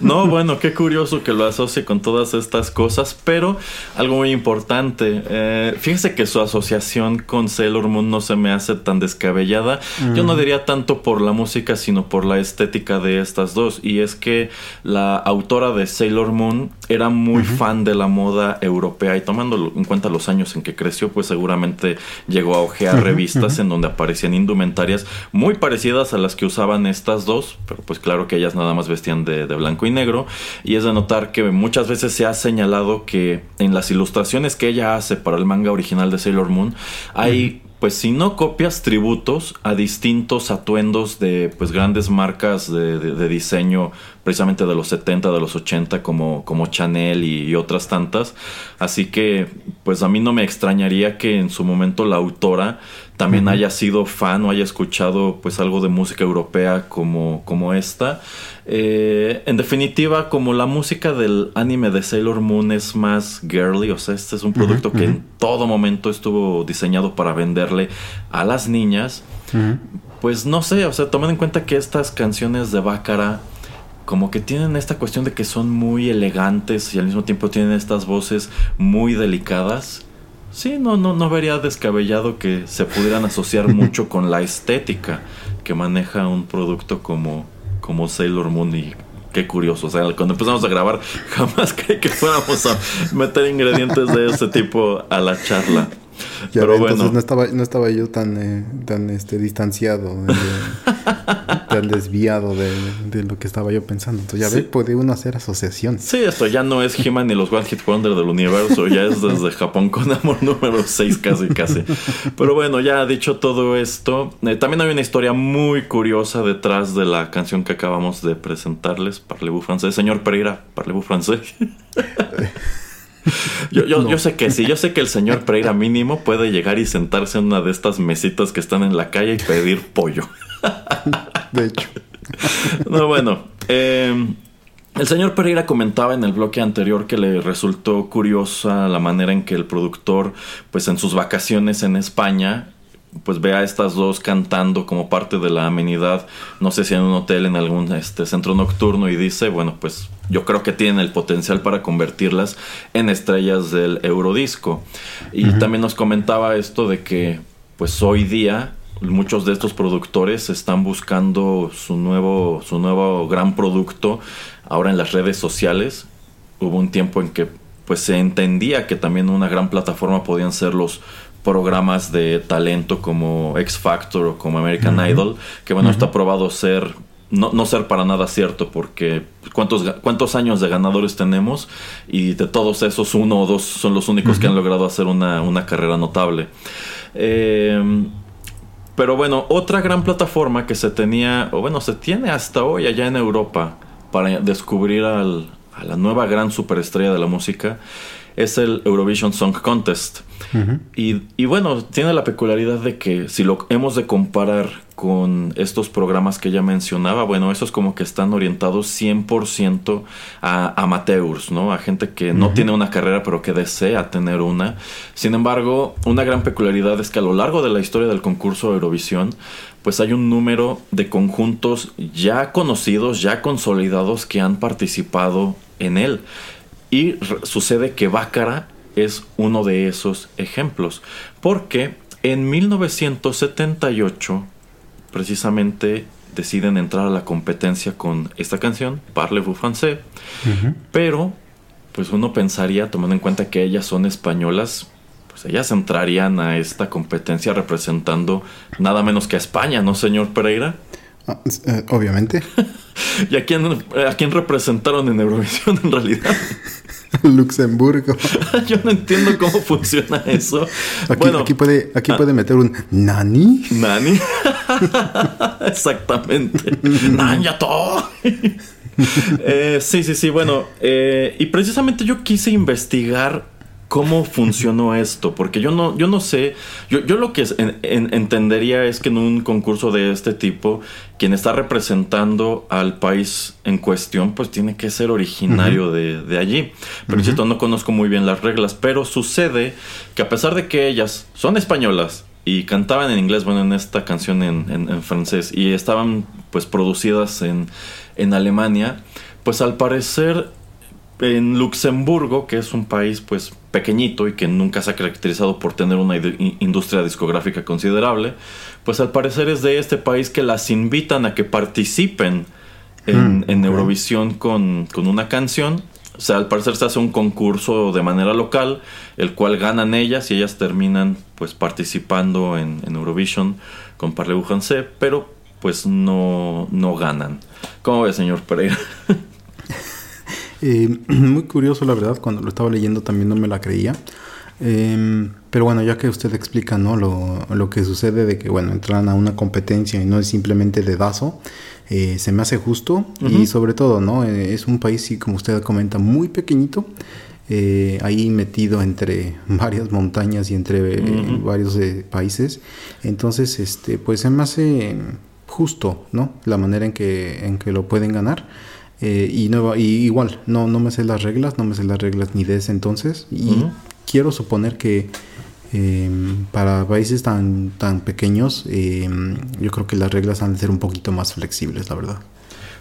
No, bueno, qué curioso que lo asocie con todas estas cosas, pero algo muy importante, eh, fíjese que su asociación con Sailor Moon no se me hace tan descabellada, yo no diría tanto por la música, sino por la estética de estas dos, y es que la autora de Sailor Moon era muy fan de la moda europea y tomando en cuenta los años en que creció, pues seguramente llegó a ojear revistas en donde aparecían indumentarias muy parecidas a las que usaban estas dos, pero pues claro que ellas nada más vestían de, de blanco y negro. Y es de notar que muchas veces se ha señalado que en las ilustraciones que ella hace para el manga original de Sailor Moon hay pues si no copias tributos a distintos atuendos de pues grandes marcas de, de- de diseño precisamente de los 70, de los 80 como, como Chanel y, y otras tantas. Así que pues a mí no me extrañaría que en su momento la autora también haya sido fan o haya escuchado pues algo de música europea como, como esta. Eh, en definitiva, como la música del anime de Sailor Moon es más girly, o sea, este es un producto que en todo momento estuvo diseñado para venderle a las niñas, pues no sé, o sea, tomando en cuenta que estas canciones de Bácara como que tienen esta cuestión de que son muy elegantes y al mismo tiempo tienen estas voces muy delicadas. Sí, no, no, no vería descabellado que se pudieran asociar mucho con la estética que maneja un producto como, como Sailor Moon y qué curioso. O sea, cuando empezamos a grabar jamás creí que fuéramos a meter ingredientes de ese tipo a la charla. Ya Pero ve, bueno. entonces no estaba, no estaba yo tan, eh, tan este, distanciado, de- tan desviado de, de lo que estaba yo pensando. Entonces ya Sí. ve, puede uno hacer asociaciones. Sí, esto ya no es He-Man ni los One Hit Wonder del universo, ya es desde Japón con amor número 6 casi casi. Pero bueno, ya dicho todo esto, eh, también hay una historia muy curiosa detrás de la canción que acabamos de presentarles, Parlez-vous francés. Señor Pereira, Parlez-vous francés. Yo, yo, yo sé que sí, yo sé que el señor Pereira mínimo puede llegar y sentarse en una de estas mesitas que están en la calle y pedir pollo. De hecho, No, bueno. eh, el señor Pereira comentaba en el bloque anterior que le resultó curiosa la manera en que el productor, pues en sus vacaciones en España, pues ve a estas dos cantando como parte de la amenidad, no sé si en un hotel, en algún este, centro nocturno, y dice, bueno, pues yo creo que tienen el potencial para convertirlas en estrellas del Eurodisco. Y también nos comentaba esto de que, pues hoy día, muchos de estos productores están buscando su nuevo, su nuevo gran producto ahora en las redes sociales. Hubo un tiempo en que pues se entendía que también una gran plataforma podían ser los programas de talento como X Factor o como American Idol, que bueno, está probado ser no, no ser para nada cierto, porque ¿cuántos, ¿cuántos años de ganadores tenemos? Y de todos esos, uno o dos son los únicos que han logrado hacer una, una carrera notable. Eh, pero bueno, otra gran plataforma que se tenía, o bueno, se tiene hasta hoy allá en Europa para descubrir al- a la nueva gran superestrella de la música es el Eurovision Song Contest. y, y bueno, tiene la peculiaridad de que si lo hemos de comparar con estos programas que ya mencionaba, bueno, esos como que están orientados 100% a amateurs, ¿no? A gente que no tiene una carrera pero que desea tener una. Sin embargo, una gran peculiaridad es que a lo largo de la historia del concurso de Eurovisión, pues hay un número de conjuntos ya conocidos, ya consolidados que han participado en él. Y sucede que Bácara es uno de esos ejemplos. Porque en 1978, precisamente, deciden entrar a la competencia con esta canción, Parlez-vous français. Pero, pues uno pensaría, tomando en cuenta que ellas son españolas, pues ellas entrarían a esta competencia representando nada menos que a España, ¿no, señor Pereira? Ah, eh, obviamente, ¿Y a quién, a quién representaron en Eurovisión en realidad? Luxemburgo. Yo no entiendo cómo funciona eso. Aquí, bueno, aquí puede, aquí ah. puede meter un nani. Nani. Exactamente. Nanyato. Eh, sí, sí, sí. Bueno, eh, y precisamente yo quise investigar cómo funcionó esto, porque yo no, yo no sé, yo, yo lo que es- en- en- entendería es que en un concurso de este tipo, quien está representando al país en cuestión, pues tiene que ser originario de, de allí. Pero insisto, no conozco muy bien las reglas, pero sucede que a pesar de que ellas son españolas, y cantaban en inglés, bueno, en esta canción en, en- en francés, y estaban pues producidas en, en Alemania, pues al parecer en Luxemburgo, que es un país pues pequeñito y que nunca se ha caracterizado por tener una industria discográfica considerable, pues al parecer es de este país que las invitan a que participen en, Mm, en ok. Eurovisión con, con una canción. O sea, al parecer se hace un concurso de manera local, el cual ganan ellas y ellas terminan pues participando en, en Eurovision con Parlez-vous pero pues no, no ganan. ¿Cómo ve, señor Pereira? Eh, muy curioso, la verdad, cuando lo estaba leyendo también no me la creía. Eh, pero bueno, ya que usted explica, ¿no? Lo, lo que sucede de que, bueno, entran a una competencia y no es simplemente dedazo, eh, se me hace justo. Y sobre todo, ¿no? Eh, es un país, sí, como usted comenta, muy pequeñito. eh, ahí metido entre varias montañas y entre eh, varios eh, países. Entonces, este, pues se me hace justo, ¿no? La manera en que, en que lo pueden ganar. Eh, y, no, y igual, no, no me sé las reglas, no me sé las reglas ni de ese entonces. Y quiero suponer que eh, para países tan, tan pequeños, eh, yo creo que las reglas han de ser un poquito más flexibles, la verdad.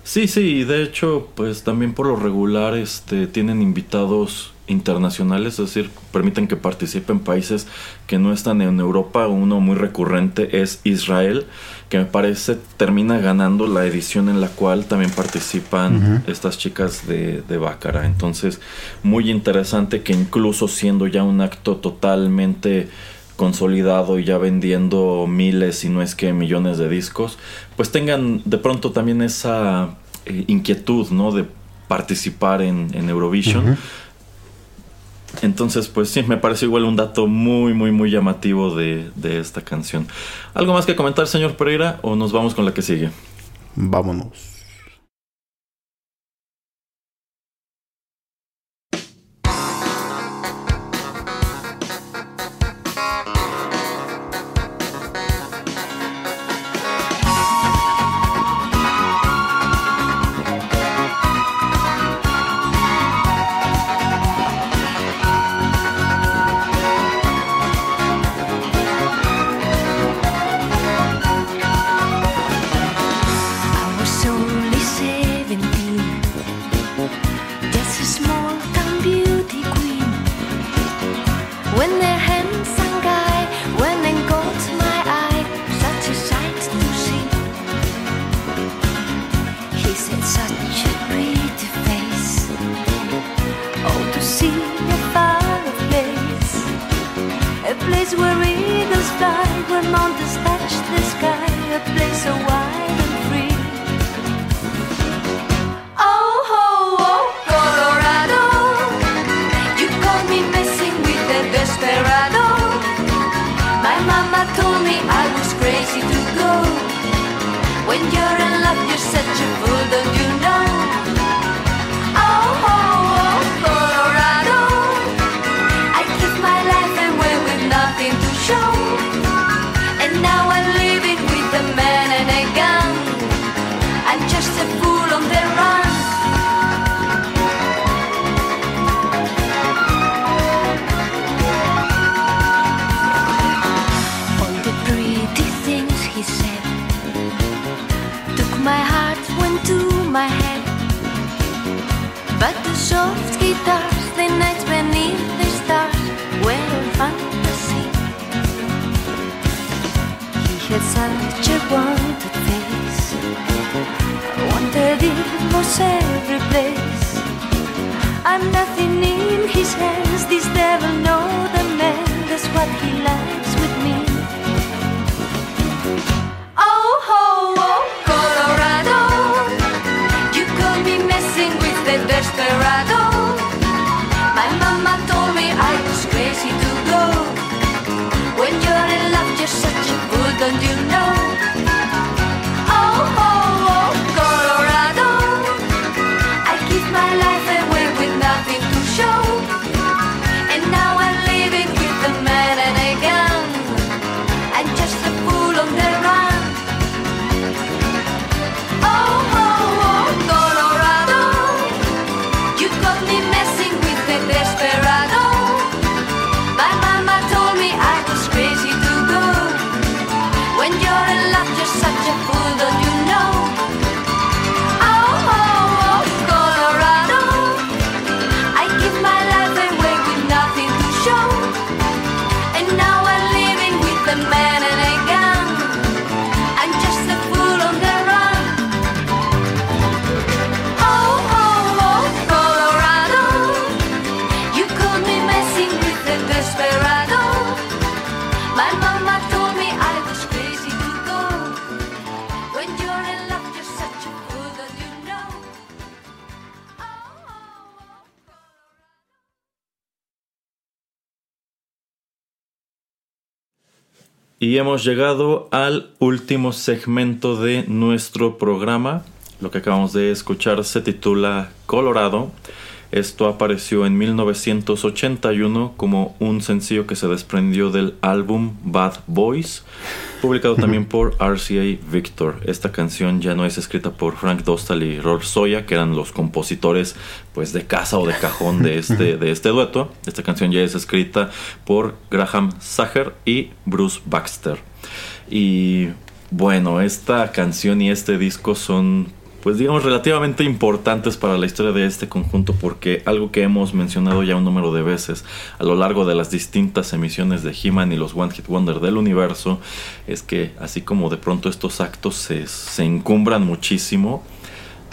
Sí, sí, y de hecho, pues también por lo regular este, tienen invitados internacionales, es decir, permiten que participen países que no están en Europa. Uno muy recurrente es Israel, que me parece termina ganando la edición en la cual también participan estas chicas de, de Bácara. Entonces, muy interesante que incluso siendo ya un acto totalmente consolidado y ya vendiendo miles, y no es que millones de discos, pues tengan de pronto también esa eh, inquietud, ¿no? De participar en, en Eurovision. Entonces, pues sí, me parece igual un dato muy, muy, muy llamativo de, de esta canción. ¿Algo más que comentar, señor Pereira? ¿O nos vamos con la que sigue? Vámonos. Place. A sight to see. She said said she'd to face. Oh to see your face a place where eagles fly, where mountains touch the sky, a place so When you're in love, you're such a fool, don't you such a wanted face. I wanted it was every place. I'm nothing in his hands. This devil know the man. A fool, don't you know? Y hemos llegado al último segmento de nuestro programa. Lo que acabamos de escuchar se titula Colorado. Esto apareció en 1981 como un sencillo que se desprendió del álbum Bad Boys, publicado también por RCA Victor. Esta canción ya no es escrita por Frank Dostal y Rolf Soya, que eran los compositores pues de casa o de cajón de este, de este dueto. Esta canción ya es escrita por Graham Sager y Bruce Baxter. Y bueno, esta canción y este disco son pues digamos relativamente importantes para la historia de este conjunto porque algo que hemos mencionado ya un número de veces a lo largo de las distintas emisiones de He-Man y los One Hit Wonder del universo es que así como de pronto estos actos se, se encumbran muchísimo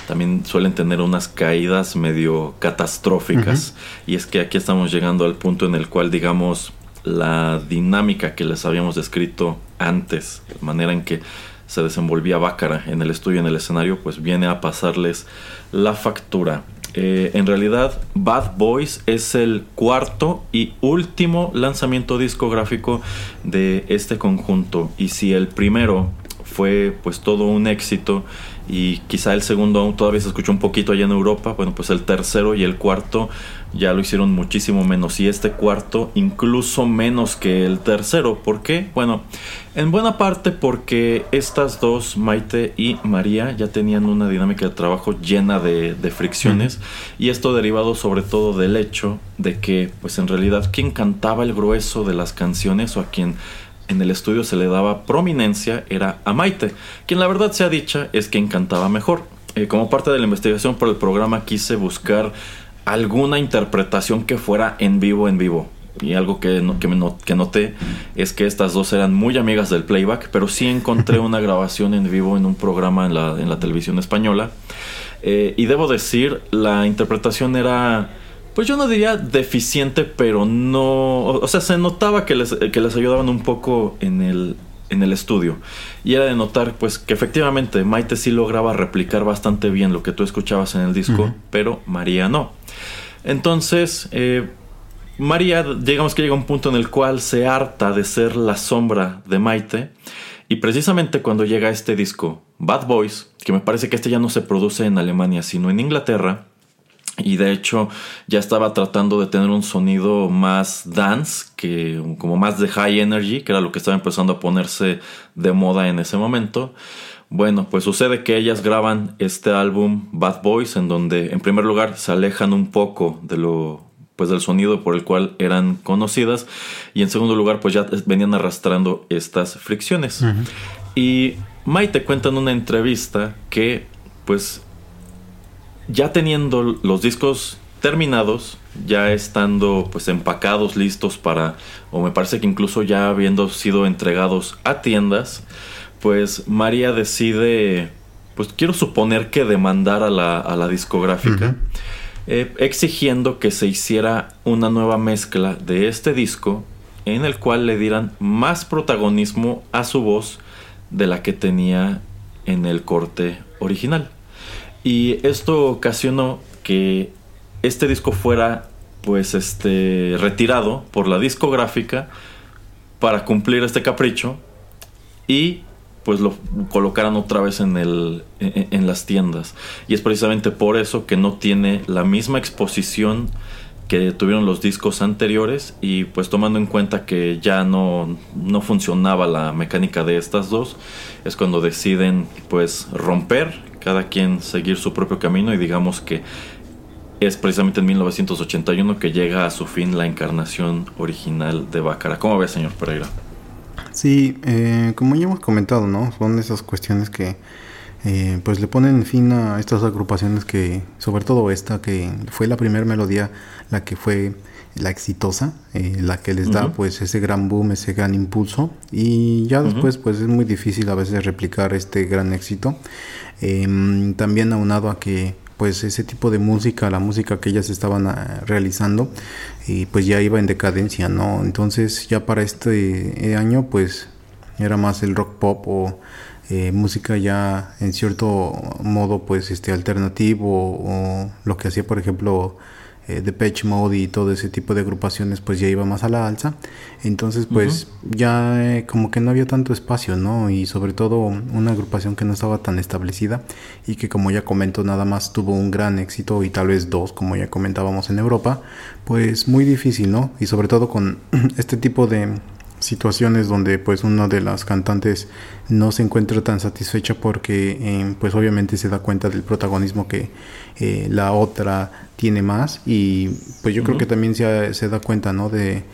también suelen tener unas caídas medio catastróficas. Y es que aquí estamos llegando al punto en el cual digamos la dinámica que les habíamos descrito antes, la manera en que se desenvolvía Bácara en el estudio, en el escenario, pues viene a pasarles la factura. Eh, en realidad, Bad Boys es el cuarto y último lanzamiento discográfico de este conjunto. Y si el primero fue pues todo un éxito y quizá el segundo aún todavía se escuchó un poquito allá en Europa, bueno pues el tercero y el cuarto ya lo hicieron muchísimo menos y este cuarto incluso menos que el tercero. ¿Por qué? Bueno, en buena parte porque estas dos, Maite y María, ya tenían una dinámica de trabajo llena de, fricciones y esto derivado sobre todo del hecho de que pues en realidad quien cantaba el grueso de las canciones o a quien en el estudio se le daba prominencia era a Maite, quien la verdad sea dicha es quien cantaba mejor. Eh, como parte de la investigación por el programa quise buscar alguna interpretación que fuera en vivo, en vivo. Y algo que, que, que, noté es que estas dos eran muy amigas del playback, pero sí encontré una grabación en vivo en un programa en la, en la televisión española. Eh, y debo decir, la interpretación era, pues yo no diría deficiente, pero no... O sea, se notaba que les, que les ayudaban un poco en el, en el estudio. Y era de notar, pues, que efectivamente Maite sí lograba replicar bastante bien lo que tú escuchabas en el disco, pero María no. Entonces, eh, María, digamos que llega a un punto en el cual se harta de ser la sombra de Maite. Y precisamente cuando llega este disco, Bad Boys, que me parece que este ya no se produce en Alemania, sino en Inglaterra, y de hecho ya estaba tratando de tener un sonido más dance, que como más de high energy, que era lo que estaba empezando a ponerse de moda en ese momento. Bueno, pues sucede que ellas graban este álbum Bad Boys en donde en primer lugar se alejan un poco de lo pues del sonido por el cual eran conocidas y en segundo lugar pues ya venían arrastrando estas fricciones. Y Maite cuenta en una entrevista que pues ya teniendo los discos terminados, ya estando pues empacados, listos para, o me parece que incluso ya habiendo sido entregados a tiendas, pues María decide, pues quiero suponer que demandar a la, a la discográfica, eh, exigiendo que se hiciera una nueva mezcla de este disco en el cual le dieran más protagonismo a su voz de la que tenía en el corte original. Y esto ocasionó que este disco fuera pues este retirado por la discográfica para cumplir este capricho y pues lo colocaran otra vez en, el, en, las tiendas. Y es precisamente por eso que no tiene la misma exposición que tuvieron los discos anteriores y pues tomando en cuenta que ya no, no funcionaba la mecánica de estas dos, es cuando deciden pues romper, cada quien seguir su propio camino y digamos que es precisamente en 1981 que llega a su fin la encarnación original de Bácara. ¿Cómo ve, señor Pereira? Sí, eh, como ya hemos comentado, ¿no? Son esas cuestiones que eh, pues le ponen fin a estas agrupaciones que, sobre todo esta, que fue la primera melodía, la que fue la exitosa, eh, la que les da pues ese gran boom, ese gran impulso y ya después pues es muy difícil a veces replicar este gran éxito. Em, también aunado a que pues ese tipo de música, la música que ellas estaban ah, realizando, y pues ya iba en decadencia, ¿no? Entonces ya para este eh, año pues era más el rock pop o eh, música ya en cierto modo pues este alternativo o, lo que hacía por ejemplo eh, Depeche Mode y todo ese tipo de agrupaciones pues ya iba más a la alza. Entonces pues ya eh, como que no había tanto espacio, ¿no? Y sobre todo una agrupación que no estaba tan establecida y que como ya comento nada más tuvo un gran éxito y tal vez dos como ya comentábamos en Europa, pues muy difícil, ¿no? Y sobre todo con este tipo de situaciones donde pues una de las cantantes no se encuentra tan satisfecha porque eh, pues obviamente se da cuenta del protagonismo que eh, la otra tiene más y pues yo creo que también se, se, da cuenta no de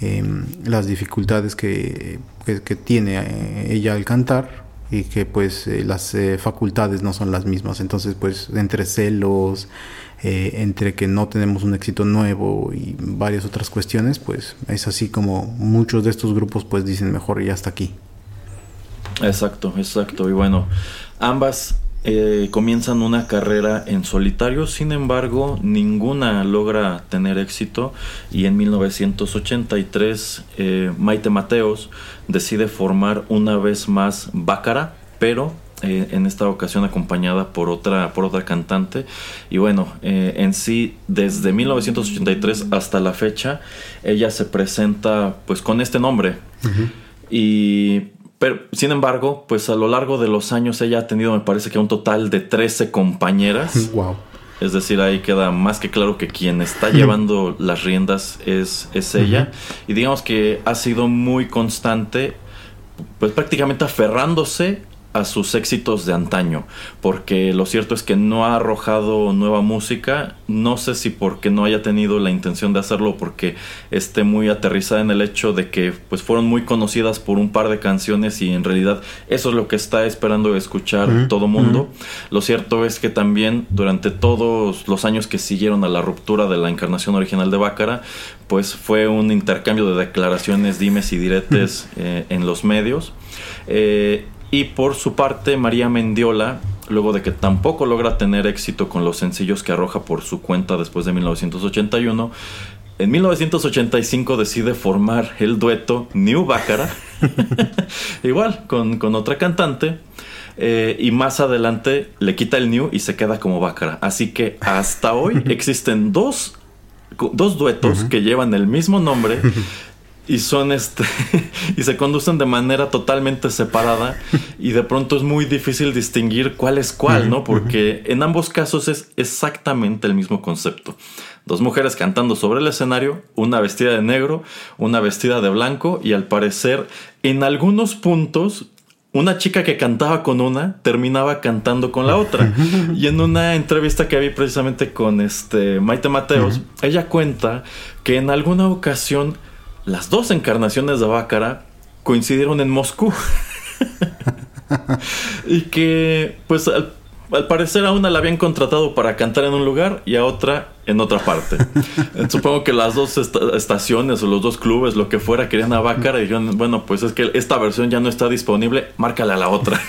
em, las dificultades que, que, tiene eh, ella al cantar y que pues las facultades no son las mismas. Entonces pues entre celos eh, entre que no tenemos un éxito nuevo y varias otras cuestiones, pues es así como muchos de estos grupos pues dicen mejor ya hasta aquí. Exacto, exacto. Y bueno, ambas eh, comienzan una carrera en solitario, sin embargo, ninguna logra tener éxito y en 1983 eh, Maite Mateos decide formar una vez más Bácara, pero eh, en esta ocasión acompañada por otra, por otra cantante. Y bueno, eh, en sí, desde 1983 hasta la fecha, ella se presenta pues con este nombre. Y pero, sin embargo, pues a lo largo de los años ella ha tenido, me parece que un total de 13 compañeras. Wow. Es decir, ahí queda más que claro que quien está llevando las riendas es, es ella. Y digamos que ha sido muy constante, pues prácticamente aferrándose a sus éxitos de antaño, porque lo cierto es que no ha arrojado nueva música, no sé si porque no haya tenido la intención de hacerlo, porque esté muy aterrizada en el hecho de que pues fueron muy conocidas por un par de canciones y en realidad eso es lo que está esperando escuchar todo mundo. Lo cierto es que también durante todos los años que siguieron a la ruptura de la encarnación original de Bácara, pues fue un intercambio de declaraciones, dimes y diretes eh, en los medios. Eh, y por su parte, María Mendiola, luego de que tampoco logra tener éxito con los sencillos que arroja por su cuenta después de 1981, en 1985 decide formar el dueto New Bácara, igual con, otra cantante, eh, y más adelante le quita el New y se queda como Bácara. Así que hasta hoy existen dos, dos duetos que llevan el mismo nombre y son este y se conducen de manera totalmente separada y de pronto es muy difícil distinguir cuál es cuál, ¿no? Porque en ambos casos es exactamente el mismo concepto. Dos mujeres cantando sobre el escenario, una vestida de negro, una vestida de blanco y al parecer en algunos puntos una chica que cantaba con una terminaba cantando con la otra. Y en una entrevista que vi precisamente con este Maite Mateos, ella cuenta que en alguna ocasión las dos encarnaciones de Bácara coincidieron en Moscú. y que, pues, al, parecer a una la habían contratado para cantar en un lugar y a otra en otra parte. Supongo que las dos estaciones o los dos clubes, lo que fuera, querían a Bácara y dijeron, bueno, pues es que esta versión ya no está disponible, márcale a la otra.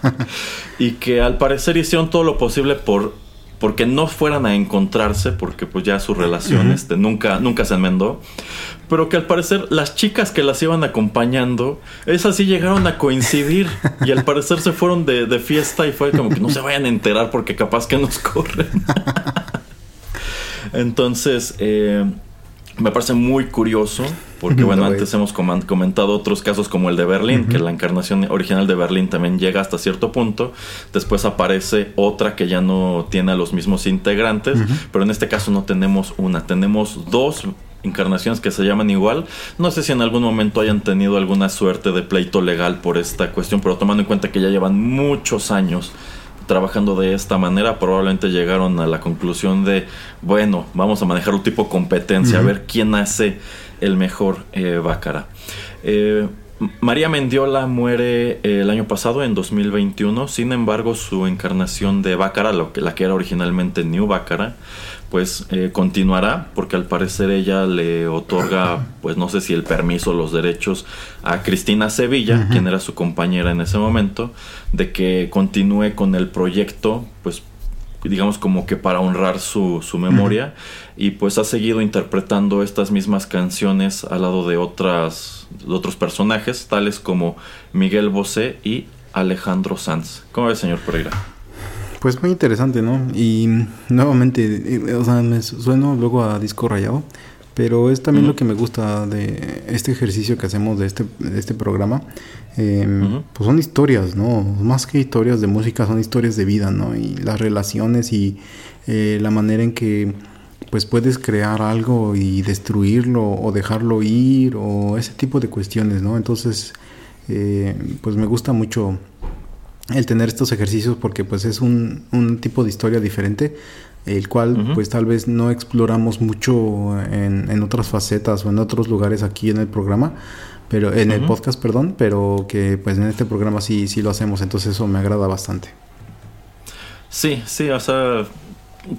y que al parecer hicieron todo lo posible por porque no fueran a encontrarse, porque pues ya su relación este, nunca, nunca se enmendó, pero que al parecer las chicas que las iban acompañando, esas sí llegaron a coincidir y al parecer se fueron de, de fiesta y fue como que no se vayan a enterar porque capaz que nos corren. Entonces, eh, me parece muy curioso, porque bueno, antes hemos comentado otros casos como el de Berlín, que la encarnación original de Berlín también llega hasta cierto punto, después aparece otra que ya no tiene a los mismos integrantes, pero en este caso no tenemos una, tenemos dos encarnaciones que se llaman igual. No sé si en algún momento hayan tenido alguna suerte de pleito legal por esta cuestión, pero tomando en cuenta que ya llevan muchos años trabajando de esta manera, probablemente llegaron a la conclusión de, bueno, vamos a manejar un tipo de competencia, a ver quién hace el mejor eh, Bácara. Eh, María Mendiola muere eh, el año pasado, en 2021, sin embargo su encarnación de Bácara, lo que, la que era originalmente New Bácara, pues eh, continuará porque al parecer ella le otorga pues no sé si el permiso los derechos a Cristina Sevilla quien era su compañera en ese momento de que continúe con el proyecto pues digamos como que para honrar su, su memoria y pues ha seguido interpretando estas mismas canciones al lado de otras de otros personajes tales como Miguel Bosé y Alejandro Sanz ¿cómo ve señor Pereira? Pues muy interesante, ¿no? Y nuevamente, eh, o sea, me sueno luego a disco rayado, pero es también lo que me gusta de este ejercicio que hacemos de este, de este programa. Eh, Pues son historias, ¿no? Más que historias de música, son historias de vida, ¿no? Y las relaciones y eh, la manera en que pues puedes crear algo y destruirlo o dejarlo ir o ese tipo de cuestiones, ¿no? Entonces, eh, pues me gusta mucho el tener estos ejercicios porque pues es un, un tipo de historia diferente el cual pues tal vez no exploramos mucho en, en, otras facetas o en otros lugares aquí en el programa pero en el podcast perdón pero que pues en este programa sí sí lo hacemos entonces eso me agrada bastante. Sí sí o sea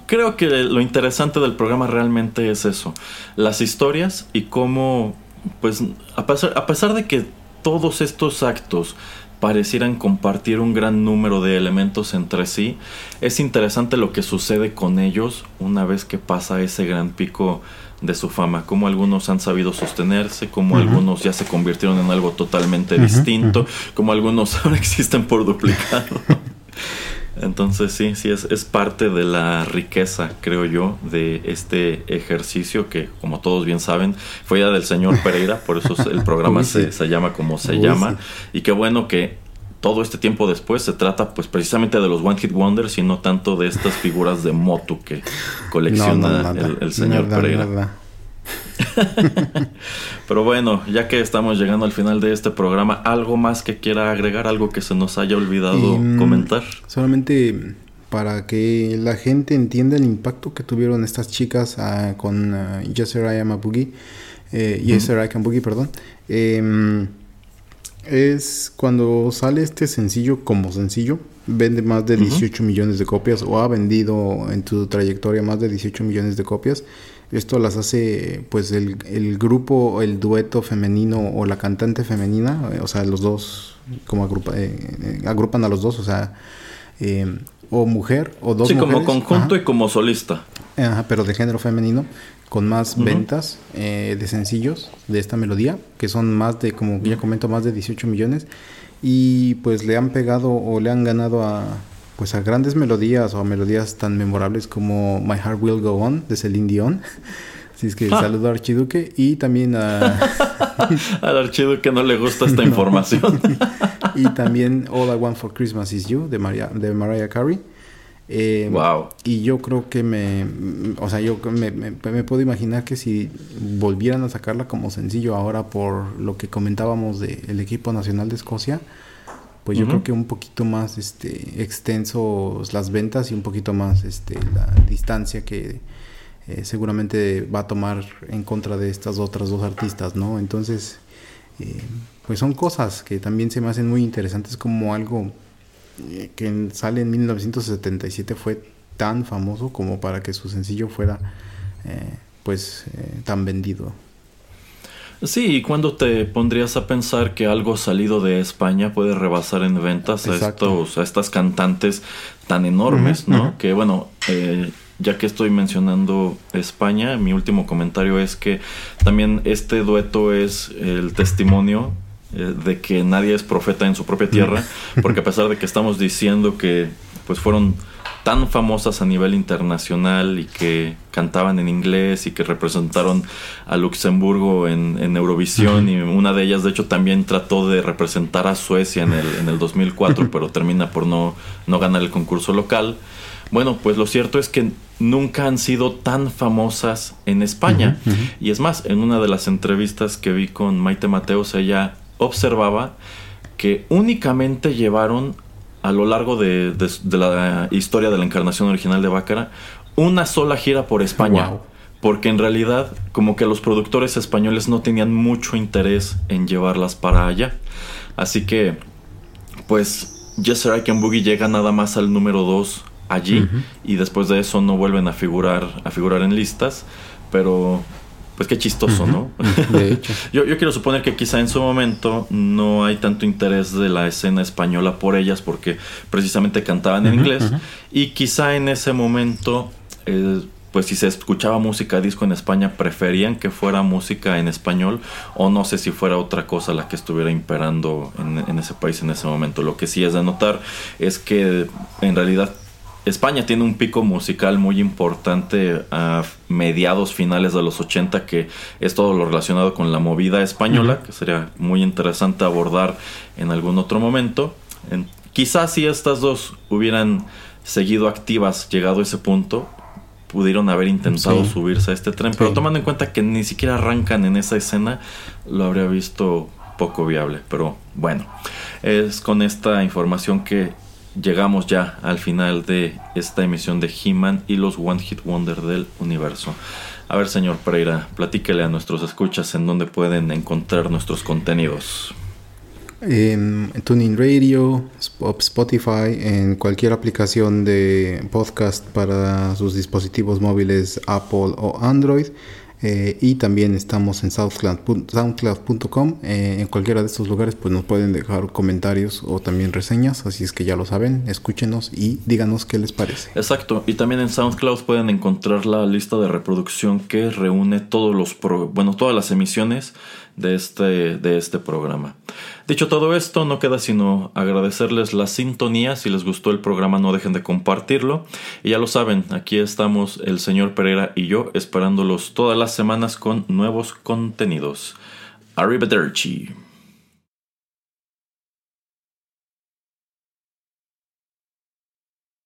creo que lo interesante del programa realmente es eso las historias y cómo pues a pesar, a pesar de que todos estos actos parecieran compartir un gran número de elementos entre sí. Es interesante lo que sucede con ellos una vez que pasa ese gran pico de su fama, como algunos han sabido sostenerse, como uh -huh. algunos ya se convirtieron en algo totalmente uh -huh, distinto, uh -huh. como algunos ahora existen por duplicado. Entonces sí, sí, es, es, parte de la riqueza, creo yo, de este ejercicio que, como todos bien saben, fue ya del señor Pereira, por eso el programa sí. se, se, llama como se Uy, llama. Sí. Y qué bueno que todo este tiempo después se trata pues precisamente de los One Hit Wonders y no tanto de estas figuras de Motu que colecciona no, no, el, el, señor Pereira. Pero bueno, ya que estamos llegando al final de este programa, ¿algo más que quiera agregar? ¿Algo que se nos haya olvidado eh, comentar? Solamente para que la gente entienda el impacto que tuvieron estas chicas uh, con uh, Yes Sir I Am a Boogie, eh, perdón. Eh, es cuando sale este sencillo como sencillo, vende más de 18 uh -huh. millones de copias o ha vendido en tu trayectoria más de 18 millones de copias. Esto las hace pues el, el grupo, el dueto femenino o la cantante femenina, o sea, los dos, como agrupa, eh, agrupan a los dos, o sea, eh, o mujer o dos sí, mujeres. como conjunto Ajá. y como solista. Ajá, pero de género femenino, con más uh -huh. ventas eh, de sencillos de esta melodía, que son más de, como ya comento, más de 18 millones. Y pues le han pegado o le han ganado a pues a grandes melodías o a melodías tan memorables como My Heart Will Go On de Celine Dion. Así es que ah. saludo a Archiduque y también a... Al Archiduque no le gusta esta información. y también All I Want for Christmas Is You de, Maria, de Mariah Carey. Eh, wow. Y yo creo que me... O sea, yo me, me, me, puedo imaginar que si volvieran a sacarla como sencillo ahora por lo que comentábamos del de equipo nacional de Escocia, pues yo uh -huh. creo que un poquito más este extensos las ventas y un poquito más este la distancia que eh, seguramente va a tomar en contra de estas otras dos artistas, ¿no? Entonces, eh, pues son cosas que también se me hacen muy interesantes como algo eh, que sale en 1977 fue tan famoso como para que su sencillo fuera pues tan vendido. Sí, y cuando te pondrías a pensar que algo salido de España puede rebasar en ventas a, estos, a estas cantantes tan enormes, uh -huh, ¿no? Uh -huh. Que bueno, eh, ya que estoy mencionando España, mi último comentario es que también este dueto es el testimonio eh, de que nadie es profeta en su propia tierra, porque a pesar de que estamos diciendo que pues fueron tan famosas a nivel internacional y que cantaban en inglés y que representaron a Luxemburgo en, en Eurovisión uh -huh. y una de ellas de hecho también trató de representar a Suecia en el, en el 2004 pero termina por no, no ganar el concurso local. Bueno, pues lo cierto es que nunca han sido tan famosas en España. Uh -huh, uh -huh. Y es más, en una de las entrevistas que vi con Maite Mateos, ella observaba que únicamente llevaron a lo largo de, de, de, la historia de la encarnación original de Bácara una sola gira por España. Wow. Porque en realidad como que los productores españoles no tenían mucho interés en llevarlas para allá. Así que pues Yes I Can Boogie llega nada más al número 2 allí uh -huh. y después de eso no vuelven a figurar a figurar en listas, pero pues qué chistoso, uh -huh. ¿no? De hecho. yo, yo, quiero suponer que quizá en su momento no hay tanto interés de la escena española por ellas porque precisamente cantaban en uh -huh, inglés uh -huh. y quizá en ese momento, eh, pues si se escuchaba música disco en España, preferían que fuera música en español o no sé si fuera otra cosa la que estuviera imperando en, en ese país en ese momento. Lo que sí es de notar es que en realidad España tiene un pico musical muy importante a mediados finales de los 80 que es todo lo relacionado con la movida española, que sería muy interesante abordar en algún otro momento. En- quizás si estas dos hubieran seguido activas llegado a ese punto, pudieron haber intentado Sí. subirse a este tren, pero Sí. tomando en cuenta que ni siquiera arrancan en esa escena, lo habría visto poco viable. Pero bueno, es con esta información que llegamos ya al final de esta emisión de He-Man y los One Hit Wonder del universo. A ver, señor Pereira, platíquele a nuestros escuchas en dónde pueden encontrar nuestros contenidos. En Tuning Radio, Sp- Spotify, en cualquier aplicación de podcast para sus dispositivos móviles Apple o Android. Eh, y también estamos en soundcloud- soundcloud.com. eh, en cualquiera de estos lugares pues nos pueden dejar comentarios o también reseñas. Así es que ya lo saben, escúchenos y díganos qué les parece. Exacto, y también en SoundCloud pueden encontrar la lista de reproducción que reúne todos los pro- bueno, todas las emisiones de este, de este programa. Dicho todo esto, no queda sino agradecerles la sintonía. Si les gustó el programa, no dejen de compartirlo. Y ya lo saben, aquí estamos el señor Pereira y yo esperándolos todas las semanas con nuevos contenidos. Arrivederci.